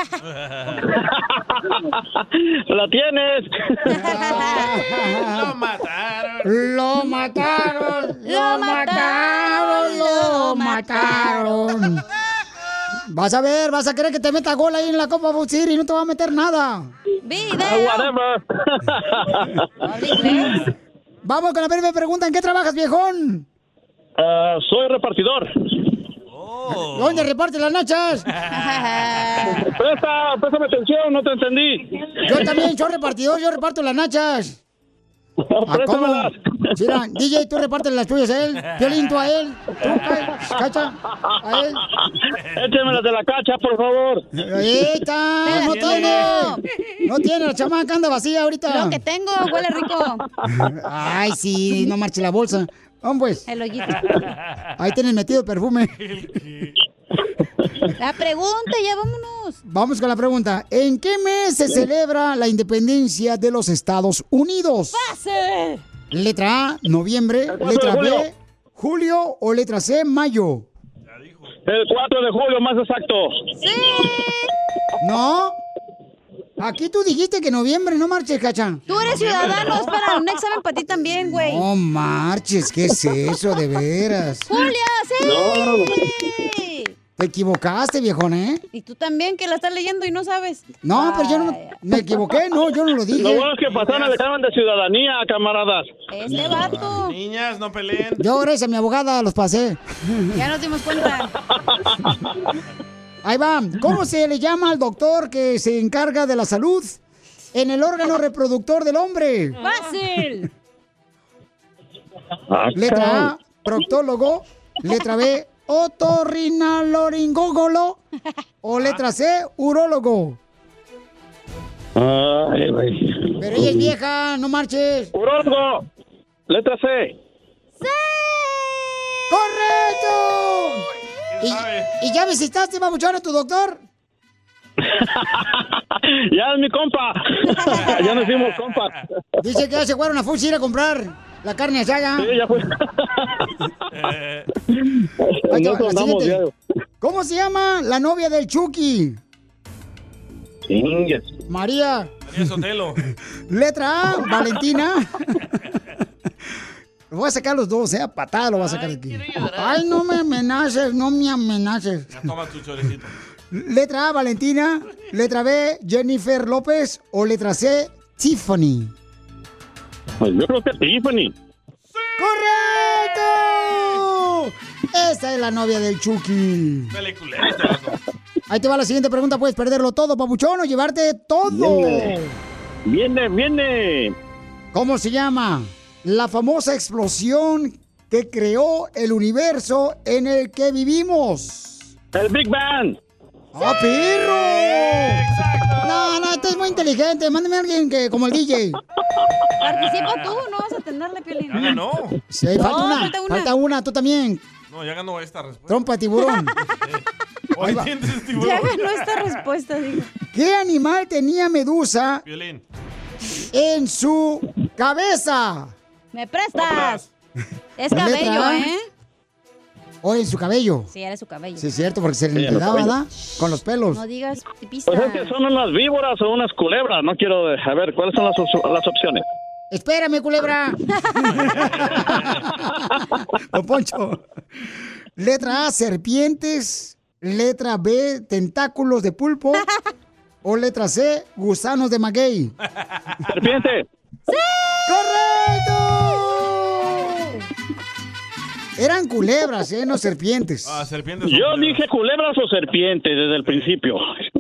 ¡La tienes! Lo mataron. Lo mataron, lo mataron, lo mataron. Vas a ver, vas a querer que te meta gol ahí en la Copa Bus City y no te va a meter nada. Whatever. Vamos con la primera pregunta. ¿En qué trabajas, viejón? Ah, soy repartidor. ¿Dónde reparte las nachas? Presta, préstame atención, no te entendí. Yo también soy repartidor, yo reparto las nachas. ¿A cómo? Mira, DJ, tú repartes las tuyas a él. Violín, tú a él. Tú, ca- cacha, a él. Échemelas de la cacha, por favor. Ahí está, no tiene. No tiene, la chamaca anda vacía ahorita. Lo que tengo huele rico. Ay, sí, no marche la bolsa. Vamos pues. El hoyito. Ahí tienes metido perfume. La pregunta, ya vámonos. Vamos con la pregunta. ¿En qué mes se celebra la independencia de los Estados Unidos? ¡Fácil! Letra A, noviembre. Letra julio. B, julio. O letra C, mayo. El 4 de julio, más exacto. No. Aquí tú dijiste que noviembre, no marches, cacha. Tú eres ciudadano, es para un examen para ti también, güey. No marches, ¿qué es eso, de veras? ¡Julia, sí! Te equivocaste, viejona, ¿eh? Y tú también, que la estás leyendo y no sabes. No, pero yo no me equivoqué, no, yo no lo dije. Lo bueno es que pasaron examen de ciudadanía, camaradas. Este vato. Niñas, no peleen. Yo, gracias a mi abogada, los pasé. Ya nos dimos cuenta. Ahí va. ¿Cómo se le llama al doctor que se encarga de la salud en el órgano reproductor del hombre? ¡Fácil! Letra A, proctólogo. Letra B, otorrinolaringólogo. O letra C, urólogo. Ay, güey. Pero ella es vieja, no marches. Urólogo. Letra C. ¡Correcto! ¿Y, y ya visitaste, babuchón, a tu doctor? ya es mi compa. ya nos hicimos compas. Dice que ya se fueron a ir a comprar la carne asada. Sí, ya fue. La andamos. ¿Cómo se llama la novia del Chucky? María. María Sotelo. Letra A, Valentina. Lo voy a sacar los dos, ¿eh? Patada lo voy a sacar aquí. Ay, no me amenaces, no me amenaces. Ya toma tu chorecito. Letra A, Valentina. Letra B, Jennifer López. O letra C, Tiffany. Pues yo creo que Tiffany. ¡Correcto! Esta es la novia del Chucky. Ahí te va la siguiente pregunta. ¿Puedes perderlo todo, papuchón, o llevarte todo? Viene. Viene, viene. ¿Cómo se llama? La famosa explosión que creó el universo en el que vivimos. El Big Bang. ¡Ah, perro! No, no, este es muy inteligente. Mándame a alguien que, como el DJ. Participa tú, no vas a tenerle, Piolín. Ya ganó. Sí, falta, No, una, falta una. falta una, tú también. No, ya ganó esta respuesta. Trompa tiburón. Hoy entiendes, Ya tiburón. ganó esta respuesta, digo. ¿Qué animal tenía Medusa Violín. en su cabeza? ¿Me prestas? Es cabello. ¿eh? O en su cabello. Sí, era su cabello. Sí, es cierto, porque se le Sí. ¿verdad? Con los pelos. No digas tipista. Pues es que son unas víboras o unas culebras. No quiero. A ver, ¿cuáles son las, las opciones? Espérame, culebra. Don Poncho. Letra A, serpientes. Letra B, tentáculos de pulpo. O letra C, gusanos de maguey. Serpiente. ¡Correcto! Eran culebras, ¿eh? No serpientes. Ah, serpientes. Yo dije culebras o serpientes desde el principio.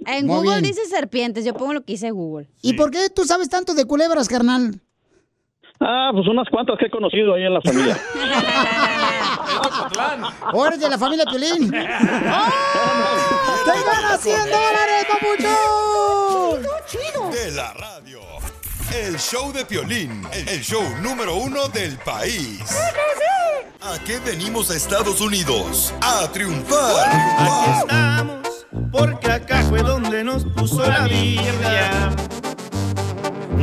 En Muy Google bien. dice serpientes, yo pongo lo que dice Google. ¿Y por qué tú sabes tanto de culebras, carnal? Ah, pues unas cuantas que he conocido ahí en la familia. ¿O eres de la familia Piolín? ¡Te ganas 100 dólares, papuchón! De la radio. El show de Piolín, el show número uno del país. ¿A qué venimos a Estados Unidos? A triunfar. Aquí estamos, porque acá fue donde nos puso la Biblia.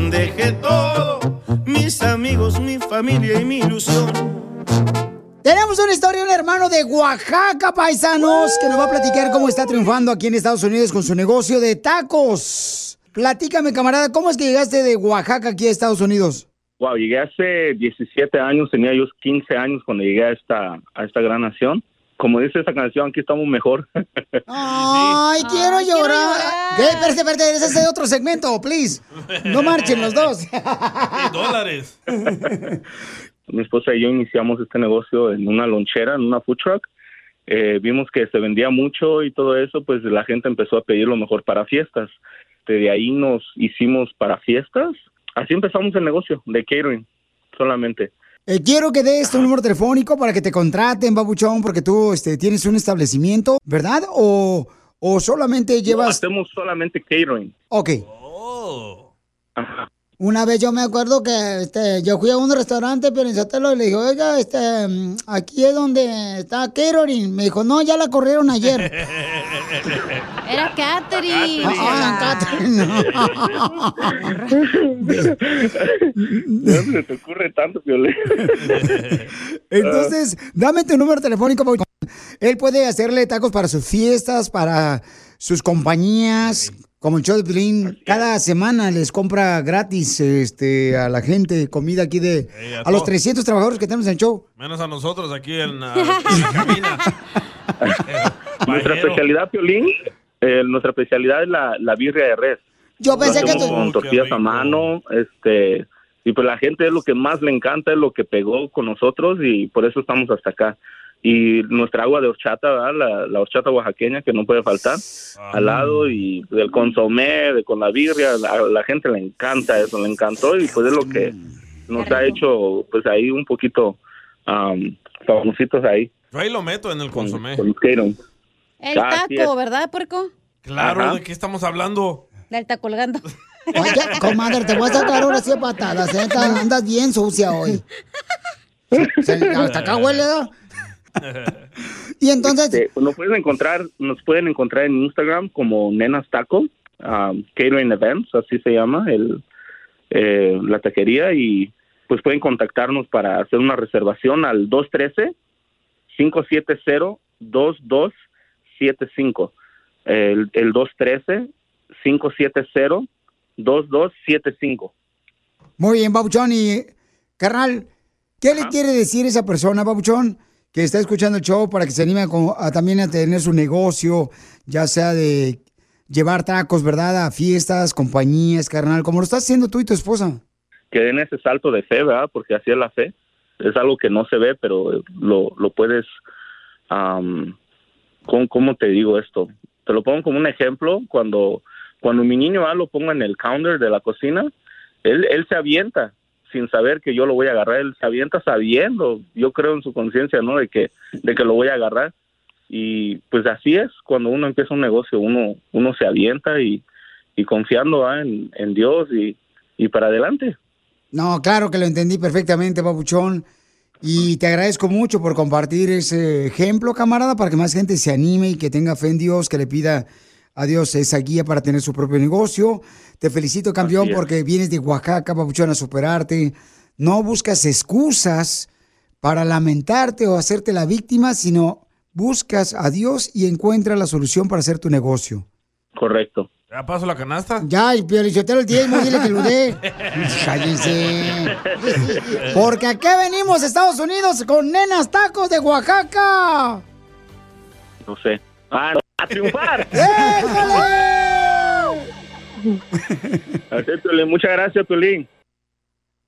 Dejé todo, mis amigos, mi familia y mi ilusión. Tenemos una historia, un hermano de Oaxaca, paisanos, que nos va a platicar cómo está triunfando aquí en Estados Unidos con su negocio de tacos. Platícame, camarada, ¿cómo es que llegaste de Oaxaca aquí a Estados Unidos? Wow, llegué hace 17 años, tenía yo 15 años cuando llegué a esta, a esta gran nación. Como dice esta canción, aquí estamos mejor. Ay, quiero llorar. ¿Qué? Espérate, espérate, ese es de otro segmento, please. No marchen los dos. dólares. Mi esposa y yo iniciamos este negocio en una lonchera, en una food truck. Eh, vimos que se vendía mucho y todo eso, pues la gente empezó a pedir lo mejor para fiestas. De ahí nos hicimos para fiestas. Así empezamos el negocio de catering. solamente. Eh, quiero que des tu número telefónico para que te contraten, babuchón, porque tú este, tienes un establecimiento, ¿verdad? O, o solamente No, llevas... hacemos solamente catering. Ok. Ajá. Una vez yo me acuerdo que este, yo fui a un restaurante, pero en Sotelo le dije, oiga, este, aquí es donde está catering. Me dijo, no, ya la corrieron ayer. Era Catherine. Ah, ¿De dónde se te ocurre tanto, Piolín? Entonces, dame tu número telefónico. babuchón. Él puede hacerle tacos para sus fiestas, para sus compañías, como el show de Piolín. Cada semana les compra gratis este, a la gente comida aquí de... A a los todo. 300 trabajadores que tenemos en el show. Menos a nosotros aquí en, ah, en la cabina. Nuestra especialidad, Piolín, eh, nuestra especialidad es la, la birria de res. Yo pensé que tú- con tortillas a mano, este, y pues la gente es lo que más le encanta, es lo que pegó con nosotros y por eso estamos hasta acá. Y nuestra agua de horchata, ¿verdad? La, la horchata oaxaqueña que no puede faltar al lado y del consomé, de, con la birria, a la gente le encanta eso, le encantó y pues es lo que nos ha hecho pues ahí un poquito um, famositos ahí Yo ahí lo meto en el con, consomé. con catering. El taco. ¿verdad, puerco? Claro, Ajá. ¿de qué estamos hablando? Del taco colgando. Oye, comadre, te voy a sacar ahora sí patadas. ¿eh? Andas bien sucia hoy. Se- hasta acá huele, ¿no? Y entonces... Este, pues nos pueden encontrar, nos pueden encontrar en Instagram como Nenas Taco, um, Catering Events, así se llama el eh, la taquería y pues pueden contactarnos para hacer una reservación al 213 570 2275. El, el 213 570 2275. Muy bien, Babuchón. Y, carnal, ¿qué le quiere decir esa persona, Babuchón, que está escuchando el show para que se anime a, a también a tener su negocio, ya sea de llevar tacos, ¿verdad? A fiestas, compañías, carnal, como lo estás haciendo tú y tu esposa. que den ese salto de fe, ¿verdad? Porque así es la fe. Es algo que no se ve, pero lo, lo puedes, am, ¿cómo, te digo esto? Te lo pongo como un ejemplo. Cuando, cuando mi niño ah, lo pongo en el counter de la cocina, él, él se avienta sin saber que yo lo voy a agarrar. Él se avienta sabiendo, yo creo en su conciencia, ¿no? De que, de que lo voy a agarrar. Y pues así es, cuando uno empieza un negocio, uno, uno se avienta y, y confiando en, en Dios y, y para adelante. No, claro que lo entendí perfectamente, Babuchón. Y te agradezco mucho por compartir ese ejemplo, camarada, para que más gente se anime y que tenga fe en Dios, que le pida a Dios esa guía para tener su propio negocio. Te felicito, campeón, porque vienes de Oaxaca, Babuchón, a superarte. No buscas excusas para lamentarte o hacerte la víctima, sino buscas a Dios y encuentras la solución para hacer tu negocio. Correcto. ¿Ya paso la canasta? Ya, el Piolichotero el diezmo, dile que lo dé. Cállense. Porque aquí venimos, Estados Unidos, con nenas tacos de Oaxaca. No sé. Ah, no, a triunfar. Piolín. Muchas gracias, Piolín.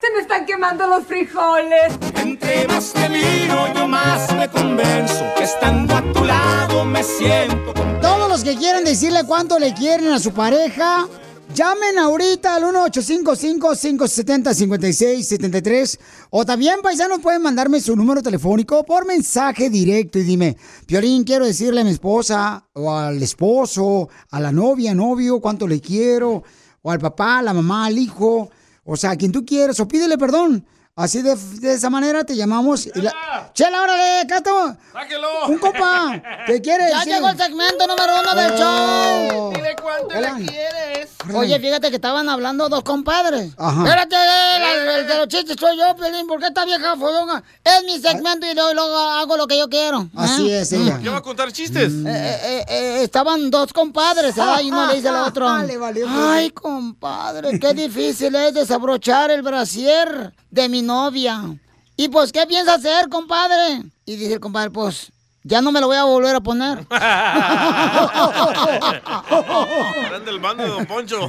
Se me están quemando los frijoles. Entre más te miro, yo más me convenzo que estando a tu lado me siento. Todos los que quieran decirle cuánto le quieren a su pareja, llamen ahorita al 1855-570-5673. O también, paisanos, pueden mandarme su número telefónico por mensaje directo y dime, Piolín, quiero decirle a mi esposa, o al esposo, a la novia, novio, cuánto le quiero, o al papá, a la mamá, al hijo, o sea, quien tú quieras, o pídele perdón Así de, de esa manera te llamamos. Y la... Chela, órale, acá estamos. ¡Sáquelo! Un compa que quiere. Ya sí. llegó el segmento número uno del Oh. show. Dile cuánto Hola. quieres. Oye, fíjate que estaban hablando dos compadres. Ajá. Espérate, el, el de los chistes soy yo, Pelín. ¿Por qué esta vieja fodonga? Es mi segmento y luego, luego hago lo que yo quiero. Así ¿eh? es ella. ¿Qué va a contar chistes? Eh, eh, eh, estaban dos compadres, ¿verdad? Y uno le dice al otro. Vale, vale. Ay, compadre, qué difícil es desabrochar el brasier de mi novia. Y pues, ¿qué piensa hacer, compadre? Y dice el compadre, pues, ya no me lo voy a volver a poner. Eran del bando de Don Poncho.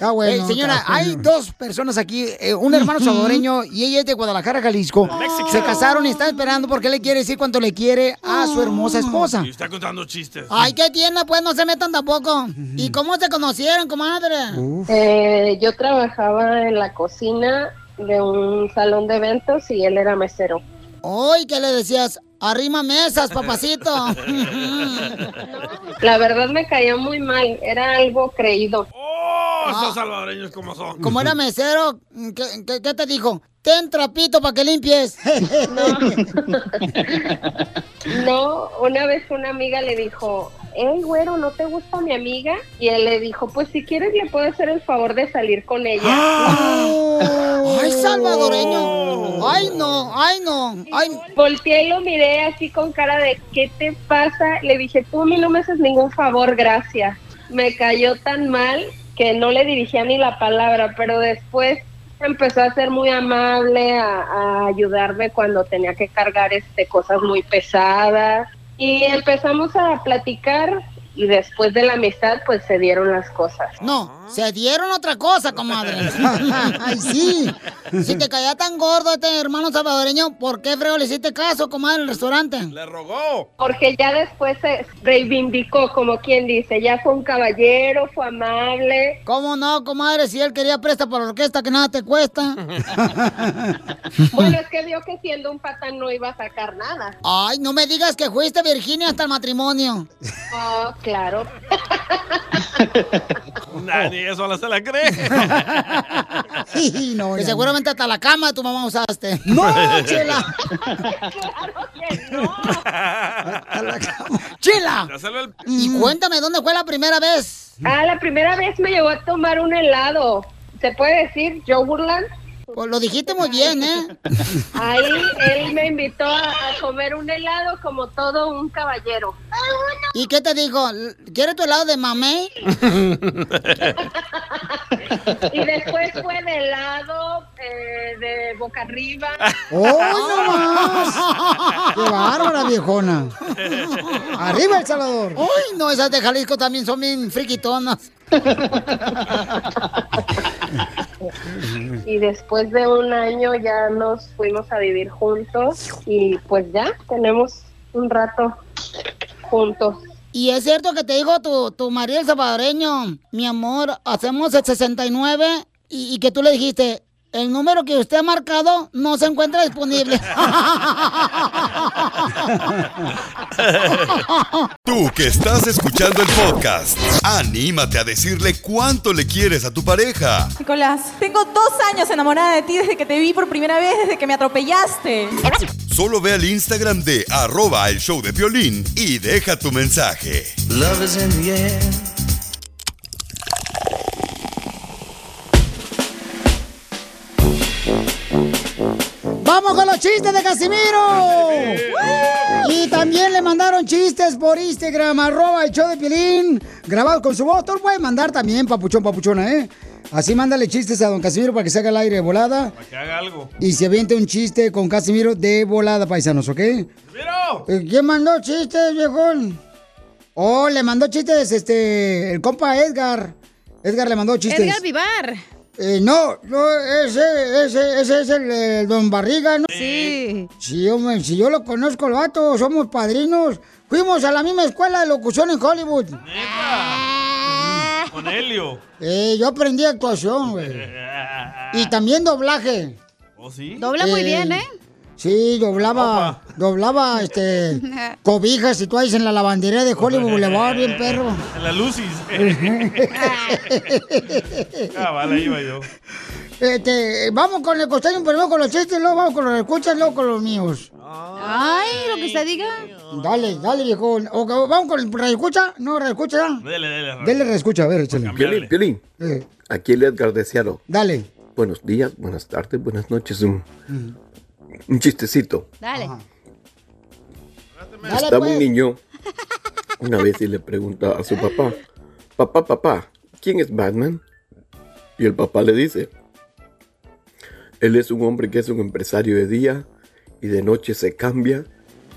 Ah, bueno, Eh, señora, está hay dos personas aquí, eh, un hermano salvadoreño y ella es de Guadalajara, Jalisco. Se casaron y están esperando porque le quiere decir cuánto le quiere a su hermosa esposa. Y está contando chistes. Ay, ¿qué tiene? Pues no se metan tampoco. ¿Y cómo se conocieron, comadre? Eh, yo trabajaba en la cocina de un salón de eventos y él era mesero. Ay, ¿qué le decías? Arrima mesas, papacito. La verdad me caía muy mal, era algo creído. ¡Oh, esos salvadoreños como son! Como era mesero, ¿qué, qué- qué te dijo? Ten trapito para que limpies. No, una vez una amiga le dijo, hey, güero, ¿no te gusta mi amiga? Y él le dijo, pues si quieres le puedo hacer el favor de salir con ella. Ay, salvadoreño. Ay, no, ay, no. Ay. Volteé y lo miré así con cara de, ¿qué te pasa? Le dije, tú a mí no me haces ningún favor, gracias. Me cayó tan mal que no le dirigía ni la palabra, pero después empezó a ser muy amable, a, a ayudarme cuando tenía que cargar este cosas muy pesadas. Y empezamos a platicar y después de la amistad pues se dieron las cosas. No, se dieron otra cosa, comadre. Ay, sí. Si te caía tan gordo este hermano salvadoreño, ¿por qué frego le hiciste caso, comadre, en el restaurante? Le rogó. Porque ya después se reivindicó, como quien dice, ya fue un caballero, fue amable. ¿Cómo no, comadre? Si él quería presta para la orquesta que nada te cuesta. Bueno, es que vio que siendo un patán no iba a sacar nada. Ay, no me digas que fuiste Virginia hasta el matrimonio. Oh, claro. Nadie eso no se la cree. no, que seguramente hasta la cama tu mamá usaste. ¡No, chela! ¡Chela! Ya salió el- Y cuéntame, ¿dónde fue la primera vez? Ah, la primera vez me llevó a tomar un helado. ¿Se puede decir Yogurtland? Pues lo dijiste muy bien, ¿eh? Ahí él me invitó a, a comer un helado como todo un caballero. ¿Y qué te dijo? ¿Quieres tu helado de mamey? Y después fue de helado, eh, de boca arriba. ¡Oh, no más! ¡Qué bárbara, viejona! ¡Arriba El Salvador! Uy, no, esas de Jalisco también son bien friquitonas. Y después de un año ya nos fuimos a vivir juntos y pues ya tenemos un rato juntos. Y es cierto que te dijo tu, tu marido el salvadoreño, mi amor, hacemos el 69 y, y que tú le dijiste, el número que usted ha marcado no se encuentra disponible. Tú que estás escuchando el podcast, anímate a decirle cuánto le quieres a tu pareja. Nicolás, tengo dos años enamorada de ti desde que te vi por primera vez, desde que me atropellaste. Solo ve al Instagram de arroba el show de violín y deja tu mensaje. Love is in the air. ¡Vamos con los chistes de Casimiro! Y también le mandaron chistes por Instagram, arroba el show de Piolín, grabado con su voz. Tú lo puedes mandar también, papuchón, papuchona, ¿eh? Así mándale chistes a don Casimiro para que se haga el aire de volada Para que haga algo. y se aviente un chiste con Casimiro de volada, paisanos, ¿ok? Eh, ¿Quién mandó chistes, viejón? Oh, le mandó chistes, este, el compa Edgar. Edgar le mandó chistes. Edgar Vivar. Eh, no, no, ese, ese, ese es el, el Don Barriga, ¿no? Sí. Sí, hombre, si yo lo conozco, el vato, somos padrinos. Fuimos a la misma escuela de locución en Hollywood. Con Helio. Eh, yo aprendí actuación, güey. Y también doblaje. ¿Oh, sí? Dobla muy bien, ¿eh? Sí, doblaba, doblaba, este, cobijas y toallas en la lavandería de Hollywood Boulevard, bien perro. En la Lucis. Cabal, ahí iba yo. Este, vamos con el costeño, primero con los chistes, luego vamos con los escuchas, luego con los míos. Ay, lo que usted diga. Dale, dale, viejo. O vamos con el escucha, no, escucha. Dele, dele. Dele escucha, a ver, échale. Piolín, Piolín. Eh, Aquí el Edgar de Seattle. dale. Buenos días, buenas tardes, buenas noches. Un chistecito. Dale. Dale, Estaba pues. un niño una vez y le pregunta a su papá, papá, papá, ¿quién es Batman? Y el papá le dice, él es un hombre que es un empresario de día y de noche se cambia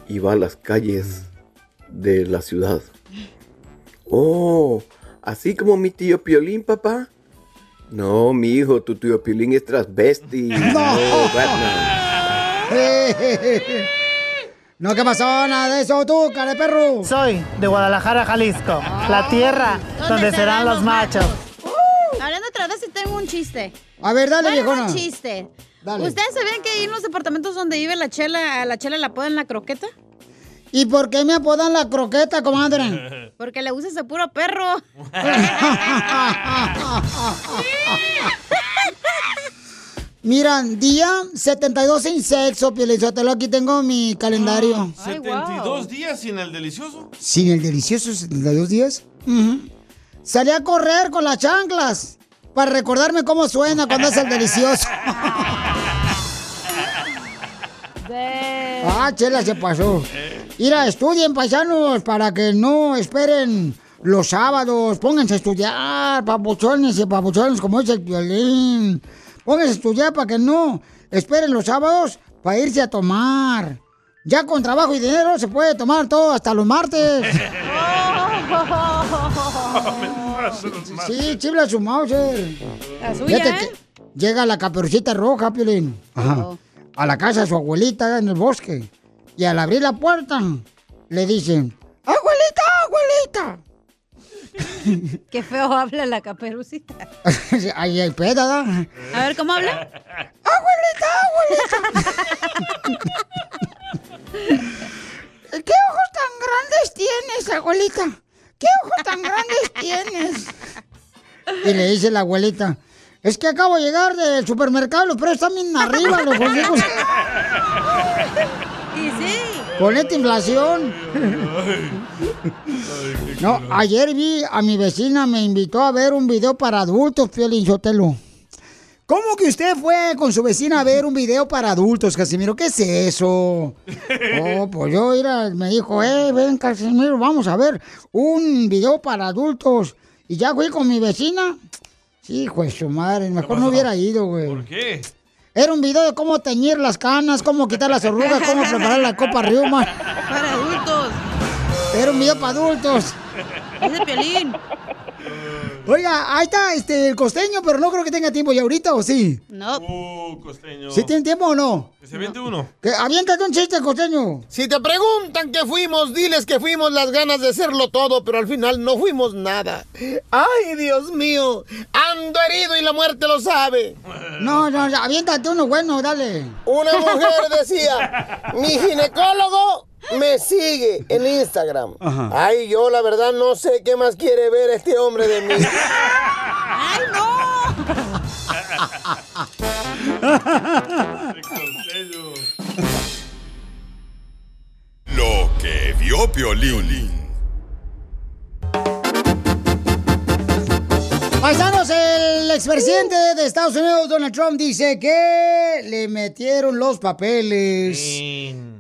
y va a las calles de la ciudad. Oh, así como mi tío Piolín, papá. No, mi hijo, tu tío Piolín es transvesti. No, Batman. No, ¿qué pasó? Nada de eso, tú, cara de perro. Soy de Guadalajara, Jalisco, la tierra donde serán los machos. Hablando otra vez, tengo un chiste. A ver, dale, Bueno, viejona. un chiste. Dale. ¿Ustedes sabían que ahí en los departamentos donde vive la chela, a la chela la apodan la croqueta? ¿Y por qué me apodan la croqueta, comadre? Porque le usas de puro perro. Mira, día 72 sin sexo, Pielizotelo. Aquí tengo mi calendario. 72 días sin el delicioso. Sin el delicioso 72 días. Salí a correr con las chanclas para recordarme cómo suena cuando es el delicioso. ah, chela, se pasó. Mira, estudien, paisanos, para que no esperen los sábados. Pónganse a estudiar, papuchones y papuchones, como dice el violín. Pónganse a estudiar para que no esperen los sábados para irse a tomar. Ya con trabajo y dinero se puede tomar todo hasta los martes. Sí, chifla su Mauser. La suya, ¿eh? llega la caperucita roja, Piolín. Ajá. A la casa de su abuelita en el bosque. Y al abrir la puerta, le dicen, ¡Abuelita, abuelita! Qué feo habla la caperucita. Ay, ay. A ver, ¿cómo habla? ¡Abuelita, abuelita! ¿Qué ojos tan grandes tienes, abuelita? ¿Qué ojos tan grandes tienes? Y le dice la abuelita, es que acabo de llegar del supermercado, los precios están bien arriba, los hijos. Con esta inflación. No, ayer vi a mi vecina, me invitó a ver un video para adultos, Piolín Sotelo. ¿Cómo que usted fue con su vecina a ver un video para adultos, Casimiro? ¿Qué es eso? Oh, pues yo, mira, me dijo, eh, ven, Casimiro, vamos a ver un video para adultos. Y ya fui con mi vecina. Sí, hijo de su madre, mejor no hubiera ido, güey. ¿Por qué? Era un video de cómo teñir las canas, cómo quitar las arrugas, cómo preparar la copa Riuma. Para adultos. Era un video para adultos. Es de Piolín. Oiga, ahí está este, el costeño, pero no creo que tenga tiempo ya ahorita, ¿o sí? No. Uh, costeño. ¿Sí tiene tiempo o no? Que se vende uno. Que aviéntate un chiste, costeño. Si te preguntan que fuimos, diles que fuimos las ganas de serlo todo, pero al final no fuimos nada. Ay, Dios mío, ando herido y la muerte lo sabe. No, no, no, aviéntate uno bueno, dale. Una mujer decía, mi ginecólogo me sigue en Instagram. Ay, yo la verdad no sé qué más quiere ver este hombre de mí. ¡Ay, no! Lo que vio Piolín. Paisanos, el expresidente de Estados Unidos, Donald Trump, dice que le metieron los papeles.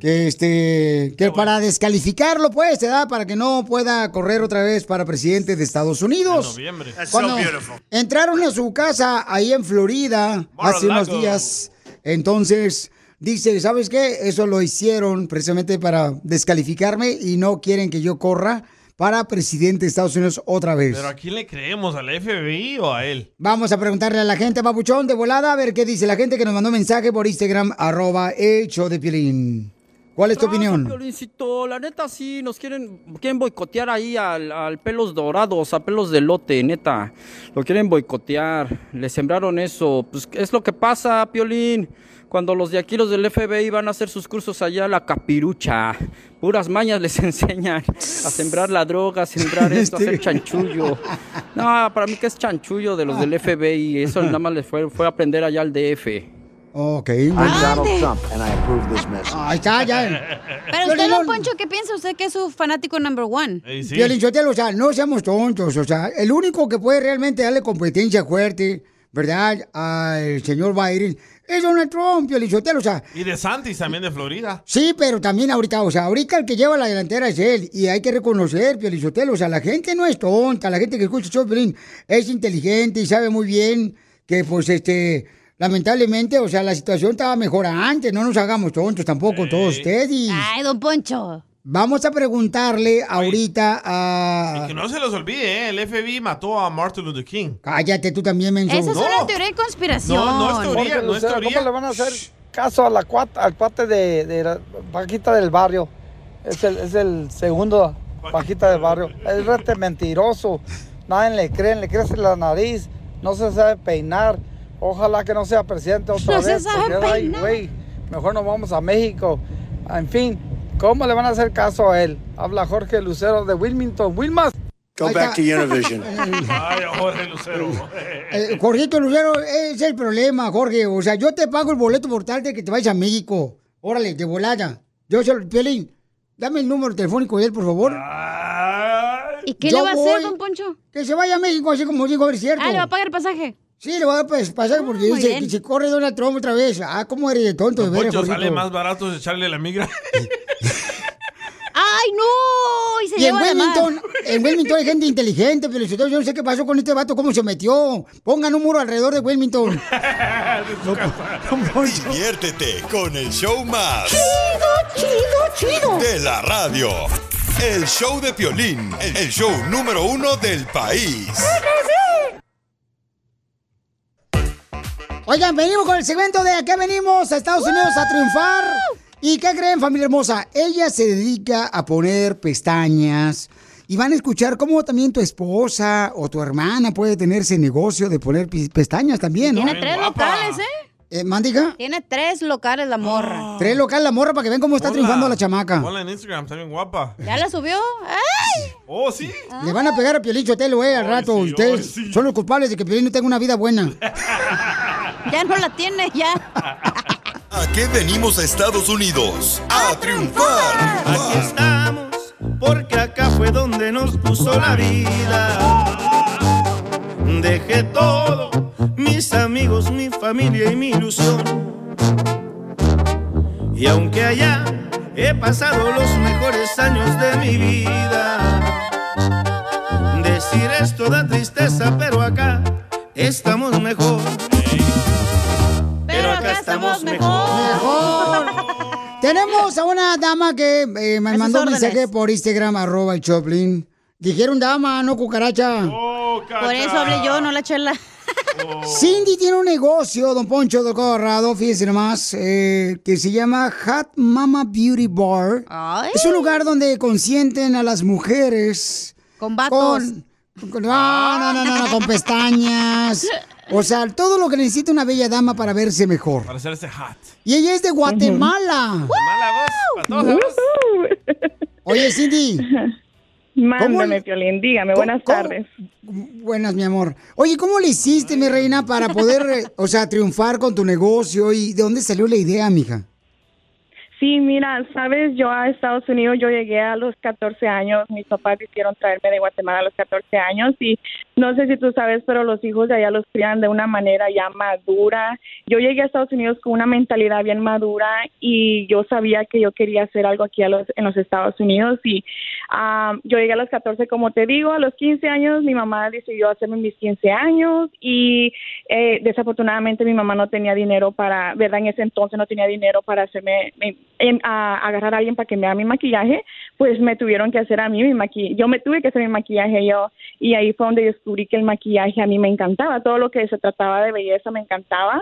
Que este. Que para descalificarlo, pues, se da para que no pueda correr otra vez para presidente de Estados Unidos. noviembre. Cuando so beautiful. entraron a su casa ahí en Florida hace unos días. Entonces, dice, ¿sabes qué? Eso lo hicieron precisamente para descalificarme y no quieren que yo corra para presidente de Estados Unidos otra vez. ¿Pero a quién le creemos? ¿Al FBI o a él? Vamos a preguntarle a la gente, papuchón, de volada, a ver qué dice la gente que nos mandó mensaje por Instagram, arroba hecho de Piolín. ¿Cuál es tu opinión? Piolincito, la neta sí, nos quieren, quieren boicotear ahí al, al pelos dorados, a pelos de lote, neta. Lo quieren boicotear, le sembraron eso. Pues es lo que pasa, Piolín. Cuando los de aquí, los del FBI, van a hacer sus cursos allá a la capirucha. Puras mañas les enseñan a sembrar la droga, a sembrar esto, a hacer chanchullo. No, para mí que es chanchullo de los del FBI. Eso nada más les fue, fue aprender allá al DF. Ok. I'm Donald Trump, and I approve this message. Ahí está, ya. Pero usted, don Poncho, ¿qué piensa usted que es su fanático number one? Piolín Sotelo, o sea, no seamos tontos. O sea, el único que puede realmente darle competencia fuerte, ¿verdad? Al señor Biden es Donald Trump, Piolín Sotelo, o sea. Y de Santis también de Florida. Sí, pero también ahorita, o sea, ahorita el que lleva la delantera es él. Y hay que reconocer, Piolizotelo, o sea, la gente no es tonta, la gente que escucha Piolín, es inteligente y sabe muy bien que, pues, este, lamentablemente, o sea, la situación estaba mejor antes. No nos hagamos tontos tampoco todos ustedes. Ay, don Poncho. Vamos a preguntarle ahorita a... Que no se los olvide, ¿eh? el FBI mató a Martin Luther King. Cállate tú también, menso. Esa es una teoría de conspiración. No, no es teoría, no es teoría. ¿Cómo le van a hacer caso a la cuata, al cuate de, de la Paquita del barrio? Es el, es el segundo Paquita del barrio. Es rete mentiroso. Nadie le cree, le crece la nariz. No se sabe peinar. Ojalá que no sea presidente otra No se vez. sabe porque, ay, peinar. güey, mejor nos vamos a México. En fin, ¿cómo le van a hacer caso a él? Habla Jorge Lucero de Wilmington. Wilmas. Go back to Univision. Ay, Jorge Lucero. Eh, Jorgito Lucero, ese es el problema, Jorge. O sea, yo te pago el boleto por tal de que te vayas a México. Órale, de volada. Yo soy Piolín. Dame el número telefónico de él, por favor. ¿Y qué Yo le va a hacer, voy- don Poncho? Que se vaya a México, así como dijo, a ver, es cierto. Ah, ¿le va a pagar el pasaje? Sí, le voy a pasaje porque muy dice que se corre Donald Trump otra vez. Ah, ¿cómo eres de tonto, de Jorgito? sale más barato echarle la migra. ¡Ay, no! Y se Y en. Wilmington, en Wilmington hay gente inteligente, pero yo no sé qué pasó con este vato, cómo se metió. Pongan un muro alrededor de Wilmington. Diviértete con el show más. Chido, chido, chido. De la radio. El show de Piolín, el show número uno del país. Oigan, venimos con el segmento de acá venimos a Estados Unidos a triunfar. ¿Y qué creen, familia hermosa? Ella se dedica a poner pestañas. Y van a escuchar cómo también tu esposa o tu hermana puede tener ese negocio de poner pestañas también, ¿no? Tiene tres locales, ¿eh? Eh, ¿Mandiga? Tiene tres locales la morra. Tres locales la morra para que vean cómo está Hola. triunfando la chamaca. Hola en Instagram, está bien guapa. ¿Ya la subió? ¡Ay! Oh, sí. Le van a pegar a Piolín Chotelo, eh, al rato. Ustedes son los culpables de que Piolín no tenga una vida buena. Ya no la tiene, ya. ¿A qué venimos a Estados Unidos? A triunfar. Aquí estamos, porque acá fue donde nos puso la vida. Dejé todo, mis amigos, mi familia y mi ilusión. Y aunque allá he pasado los mejores años de mi vida, decir esto da tristeza, pero acá estamos mejor. Estamos mejor. Tenemos a una dama que eh, me mandó un mensaje por Instagram, arroba el Choplin. Dijeron dama, no cucaracha. Por eso hablé yo, no la chela. Cindy tiene un negocio, don Poncho del Colorado, fíjense nomás, eh, que se llama Hot Mama Beauty Bar. Es un lugar donde consienten a las mujeres. Con vatos. Con, con- no, no, no, no, no, con pestañas. O sea, todo lo que necesita una bella dama para verse mejor. Para hacerse hot. Y ella es de Guatemala. Mala voz, para todos, ¿sabes? Oye, Cindy. Mándame, Piolín, dígame, buenas tardes. Buenas, mi amor. Oye, ¿cómo le hiciste, mi reina, para poder, eh, o sea, triunfar con tu negocio? ¿Y de dónde salió la idea, mija? Sí, mira, sabes, yo a Estados Unidos yo llegué a los 14 años, mis papás quisieron traerme de Guatemala a los 14 años y no sé si tú sabes, pero los hijos de allá los crían de una manera ya madura. Yo llegué a Estados Unidos con una mentalidad bien madura y yo sabía que yo quería hacer algo aquí a los, en los Estados Unidos y ah, yo llegué a los 14, como te digo, a los 15 años mi mamá decidió hacerme mis 15 años y eh, desafortunadamente mi mamá no tenía dinero para, ¿verdad? En ese entonces no tenía dinero para hacerme, me- en- a, agarrar a alguien para que me haga mi maquillaje, pues me tuvieron que hacer a mí mi maquillaje. Yo me tuve que hacer mi maquillaje yo y ahí fue donde descubrí que el maquillaje a mí me encantaba, todo lo que se trataba de belleza me encantaba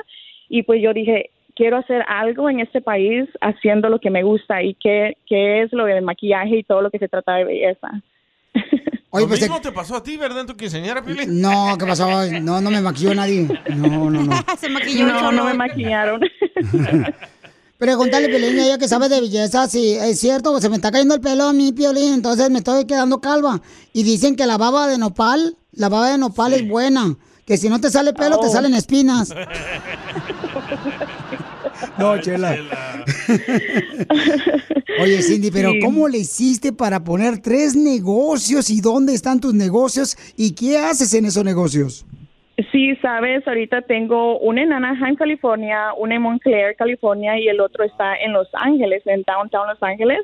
y pues yo dije, quiero hacer algo en este país haciendo lo que me gusta y qué, qué es lo del maquillaje y todo lo que se trata de belleza. Oye, Lo pues, mismo te pasó a ti, ¿verdad? En tu quinceañera. No, ¿qué pasó? No, no me maquilló nadie. No, no, no. Se maquilló No, no me maquillaron. Preguntarle, Piolín, ella que sabe de belleza, si es cierto, se me está cayendo el pelo a mí, Piolín, entonces me estoy quedando calva. Y dicen que la baba de nopal, la baba de nopal es buena, que si no te sale pelo, te Oh. salen espinas. No, Chela. Oye, Cindy, pero Sí. ¿cómo le hiciste para poner tres negocios y dónde están tus negocios y qué haces en esos negocios? Sí, sabes, ahorita tengo uno en Anaheim, California, uno en Montclair, California y el otro está en Los Ángeles, en Downtown Los Ángeles.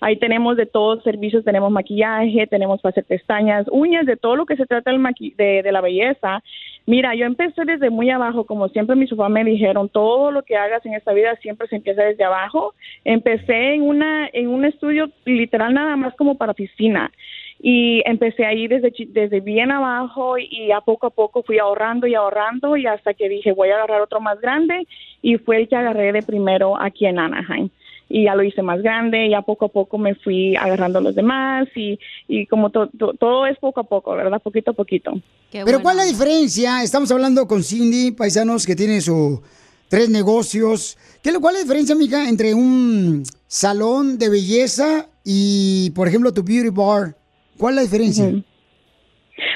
Ahí tenemos de todos servicios, tenemos maquillaje, tenemos para hacer pestañas, uñas, de todo lo que se trata del maqui- de, de la belleza. Mira, yo empecé desde muy abajo, como siempre mis papás me dijeron, todo lo que hagas en esta vida siempre se empieza desde abajo. Empecé en una en un estudio literal nada más como para oficina y empecé ahí desde chi- desde bien abajo y a poco a poco fui ahorrando y ahorrando y hasta que dije voy a agarrar otro más grande y fue el que agarré de primero aquí en Anaheim y ya lo hice más grande y a poco a poco me fui agarrando los demás y, y como to- to- todo es poco a poco, ¿verdad? Poquito a poquito. Pero ¿cuál es la diferencia? Estamos hablando con Cindy, paisanos, que tiene sus tres negocios. ¿Qué, ¿Cuál es la diferencia, mija, entre un salón de belleza y, por ejemplo, tu beauty bar? ¿Cuál es la diferencia?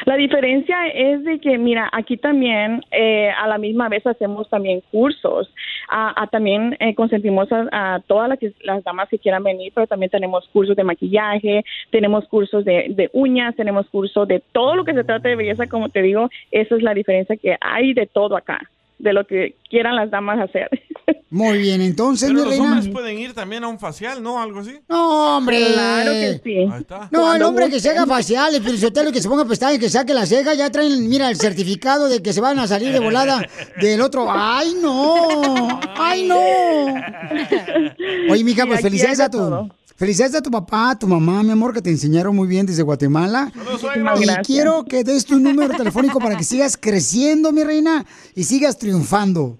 La diferencia es de que, mira, aquí también eh, a la misma vez hacemos también cursos. Ah, también eh, consentimos a, a todas las, las damas que quieran venir, pero también tenemos cursos de maquillaje, tenemos cursos de, de uñas, tenemos cursos de todo lo que se trata de belleza, como te digo, esa es la diferencia que hay de todo acá, de lo que quieran las damas hacer. Muy bien, entonces, Pero mi los reina. hombres pueden ir también a un facial, ¿no? Algo así. No, hombre. Claro que sí. Ahí está. No, el hombre que se haga faciales, pero que se ponga pestañas, que saque la ceja, ya traen, mira, el certificado de que se van a salir de volada del otro. ¡Ay, no! ¡Ay, no! Oye, mija, pues felicidades a tu... todo. Felicidades a tu papá, a tu mamá, mi amor, que te enseñaron muy bien desde Guatemala. Muchísimas Y gracias. quiero que des tu número telefónico para que sigas creciendo, mi reina, y sigas triunfando.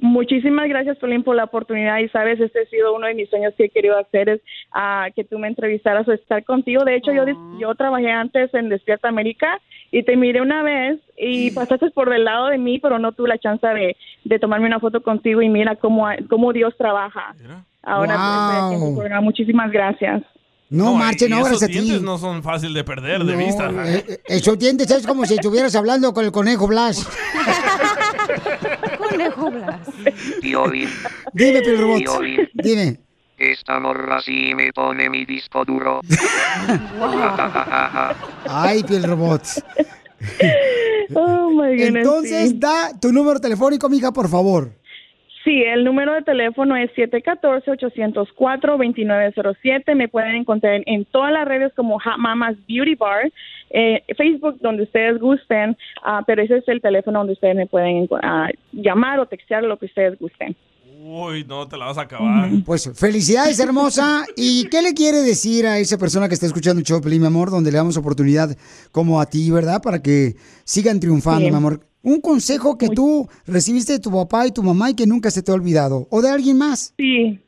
Muchísimas gracias, Polín, por la oportunidad. Y sabes, este ha sido uno de mis sueños que he querido hacer, es ah, que tú me entrevistaras o estar contigo. De hecho, yo, yo trabajé antes en Despierta América y te miré una vez y pasaste por del lado de mí, pero no tuve la chance de, de tomarme una foto contigo y mira cómo, cómo Dios trabaja. Ahora, pues, Wow. programa. muchísimas gracias. No, marche, y no, gracias a dientes ti. no son fácil de perder de No, vista. eh, eh, Esos dientes es como si estuvieras hablando con el conejo Blas. Conejo Blas. Piolín. Dime, Pil Robot. Piolín. Dime. Esta morra sí me pone mi disco duro. Ay, piel robot. Oh, my goodness, Entonces, sí. da tu número telefónico, mija, por favor. Sí, el número de teléfono es 714-804-2907. Me pueden encontrar en todas las redes como Hot Mamas Beauty Bar, eh, Facebook, donde ustedes gusten, ah, pero ese es el teléfono donde ustedes me pueden ah, llamar o textear lo que ustedes gusten. Uy, no te la vas a acabar. Pues felicidades, hermosa. ¿Y qué le quiere decir a esa persona que está escuchando el show, Pelín, mi amor, donde le damos oportunidad como a ti, ¿verdad? Para que sigan triunfando, Sí. mi amor. Un consejo que tú recibiste de tu papá y tu mamá y que nunca se te ha olvidado. ¿O de alguien más? Sí,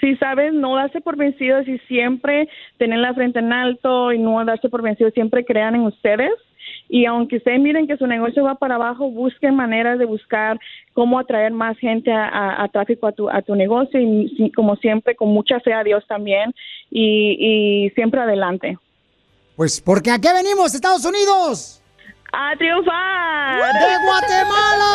sí, sabes, no darse por vencidos y siempre tener la frente en alto y no darse por vencidos, siempre crean en ustedes. Y aunque ustedes miren que su negocio va para abajo, busquen maneras de buscar cómo atraer más gente a, a- a tráfico a tu, a tu negocio y como siempre, con mucha fe a Dios también y, y siempre adelante. Pues porque aquí venimos, Estados Unidos. ¡A triunfar! ¡De Guatemala!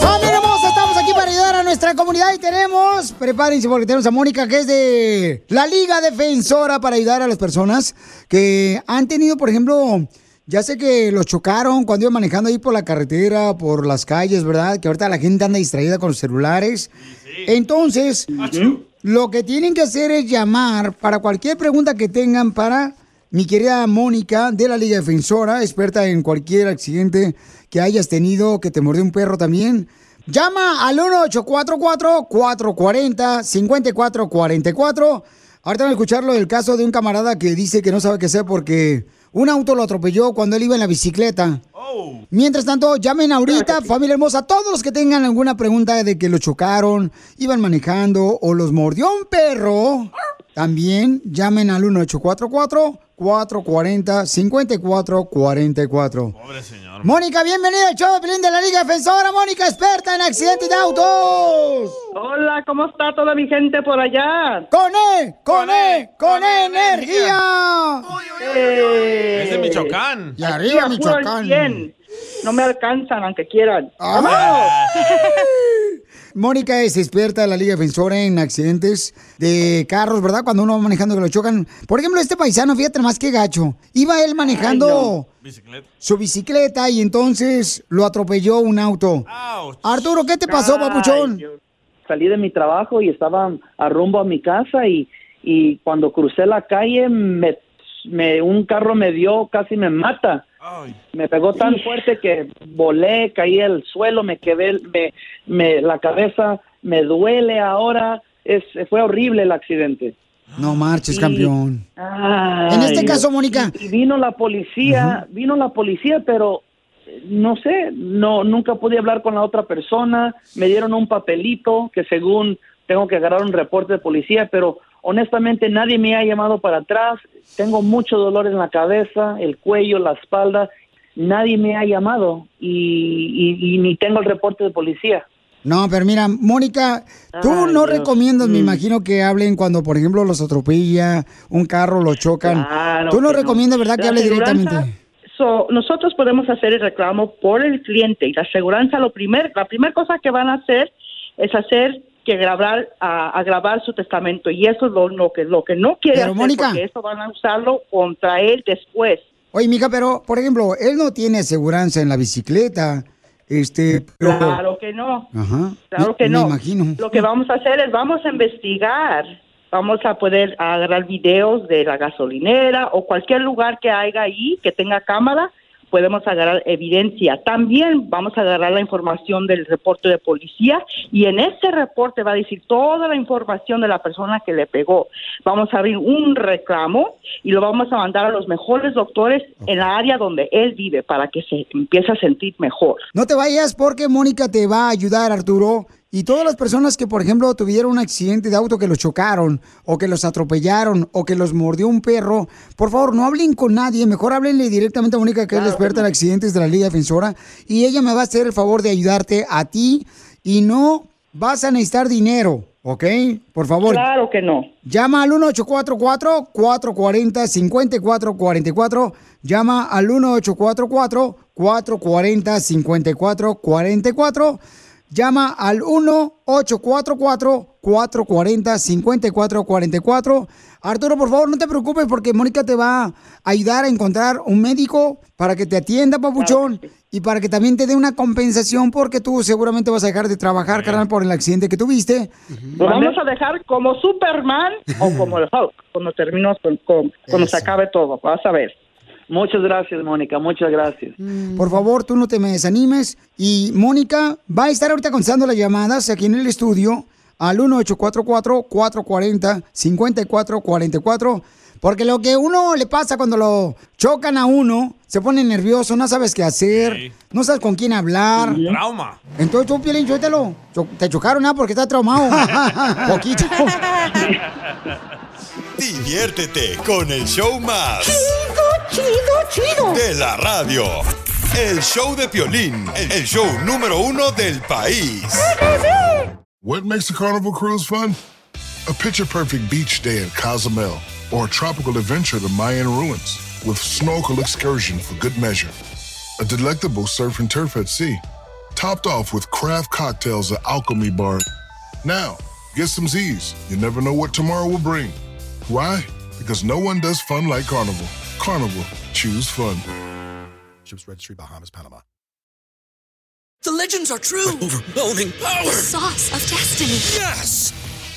¡Familia hermosa! Estamos aquí para ayudar a nuestra comunidad y tenemos, prepárense porque tenemos a Mónica que es de la Liga Defensora para ayudar a las personas que han tenido, por ejemplo, ya sé que los chocaron cuando iban manejando ahí por la carretera, por las calles, ¿verdad? Que ahorita la gente anda distraída con los celulares. Entonces, lo que tienen que hacer es llamar para cualquier pregunta que tengan para mi querida Mónica de la Liga Defensora, experta en cualquier accidente que hayas tenido, que te mordió un perro también. Llama al 1844-440-5444. Ahorita vamos a escuchar lo del caso de un camarada que dice que no sabe qué hacer porque un auto lo atropelló cuando él iba en la bicicleta. Mientras tanto, llamen ahorita, familia hermosa, todos los que tengan alguna pregunta de que lo chocaron, iban manejando o los mordió un perro. También llamen al 1844-440-5444. Pobre señor. Mónica, bienvenida al show de Pelín de la Liga Defensora. Mónica, experta en accidentes de autos. Hola, ¿cómo está toda mi gente por allá? ¡Con E! ¡Con E! ¡Con E energía! Eh, Es de Michoacán. Y arriba, Michoacán. 100. No me alcanzan, aunque quieran. Mónica es experta de la Liga Defensora en accidentes de carros, ¿verdad? Cuando uno va manejando que lo chocan. Por ejemplo, este paisano, fíjate más que gacho. Iba él manejando su bicicleta y entonces lo atropelló un auto. Arturo, ¿qué te pasó, Ay, papuchón? yo salí de mi trabajo y estaba a rumbo a mi casa y, y cuando crucé la calle me, me- un carro me dio, casi me mata. Me pegó tan fuerte que volé, caí al suelo, me quedé, me, me, la cabeza me duele ahora. Es, fue horrible el accidente. No marches, Y- campeón. Ay, En este caso, Mónica. Vino la policía, vino la policía, pero no sé, no nunca pude hablar con la otra persona. Me dieron un papelito que según tengo que agarrar un reporte de policía, pero honestamente nadie me ha llamado para atrás. Tengo mucho dolor en la cabeza, el cuello, la espalda. Nadie me ha llamado y, y- y ni tengo el reporte de policía. No, pero mira, Mónica, tú Ay, no Dios. recomiendas, me Mm. imagino que hablen cuando, por ejemplo, los atropella, un carro lo chocan. Claro tú no que no. recomiendas, ¿verdad? Que La hable aseguranza- directamente. So, nosotros podemos hacer el reclamo por el cliente y la aseguranza lo primer, la primera cosa que van a hacer es hacer que grabar a, a grabar su testamento y eso es lo, lo que lo que no quiere Pero, hacer Mónica. porque eso van a usarlo contra él después. Oye, mija, pero, por ejemplo, él no tiene aseguranza en la bicicleta. Este, pero... Claro que no. Ajá. Claro Me- que no. Me imagino. Lo que vamos a hacer es vamos a investigar. Vamos a poder agarrar videos de la gasolinera o cualquier lugar que haya ahí que tenga cámara. Podemos agarrar evidencia. También vamos a agarrar la información del reporte de policía y en ese reporte va a decir toda la información de la persona que le pegó. Vamos a abrir un reclamo y lo vamos a mandar a los mejores doctores en la área donde él vive para que se empiece a sentir mejor. No te vayas porque Mónica te va a ayudar, Arturo. Y todas las personas que, por ejemplo, tuvieron un accidente de auto que los chocaron, o que los atropellaron, o que los mordió un perro, por favor, no hablen con nadie. Mejor háblenle directamente a Mónica, que es la experta en accidentes de la Liga Defensora. Y ella me va a hacer el favor de ayudarte a ti. Y no vas a necesitar dinero, ¿ok? Por favor. Claro que no. Llama al 1844-440-5444. Llama al 1844-440-5444. Llama al 1-844-440-5444. Arturo, por favor, no te preocupes porque Mónica te va a ayudar a encontrar un médico para que te atienda, papuchón, y para que también te dé una compensación porque tú seguramente vas a dejar de trabajar, carnal, por el accidente que tuviste. Lo vamos a dejar como Superman o como el Hulk cuando terminemos con, con- cuando se acabe todo. Vas a ver. Muchas gracias, Mónica. Muchas gracias. Por favor, tú no te me desanimes. Y Mónica va a estar ahorita contestando las llamadas aquí en el estudio al 1844-440-5444. Porque lo que uno le pasa cuando lo chocan a uno, se pone nervioso, no sabes qué hacer, no sabes con quién hablar. Trauma. Entonces tú. Cho- Te chocaron, ¿ah? Porque estás traumado. Poquito. Diviértete con el show más. Chido, chido, chido. De la radio. El show de Piolín, el show número uno del país. What makes a carnival cruise fun? A picture perfect beach day at Cozumel or a tropical adventure to Mayan ruins with snorkel excursion for good measure. A delectable surf and turf at sea, topped off with craft cocktails at Alchemy Bar. Now, get some Z's. You never know what tomorrow will bring. Why? Because no one does fun like Carnival. Carnival, choose fun. Ships Registry, Bahamas, Panama. The legends are true. overwhelming power. The sauce of destiny. Yes!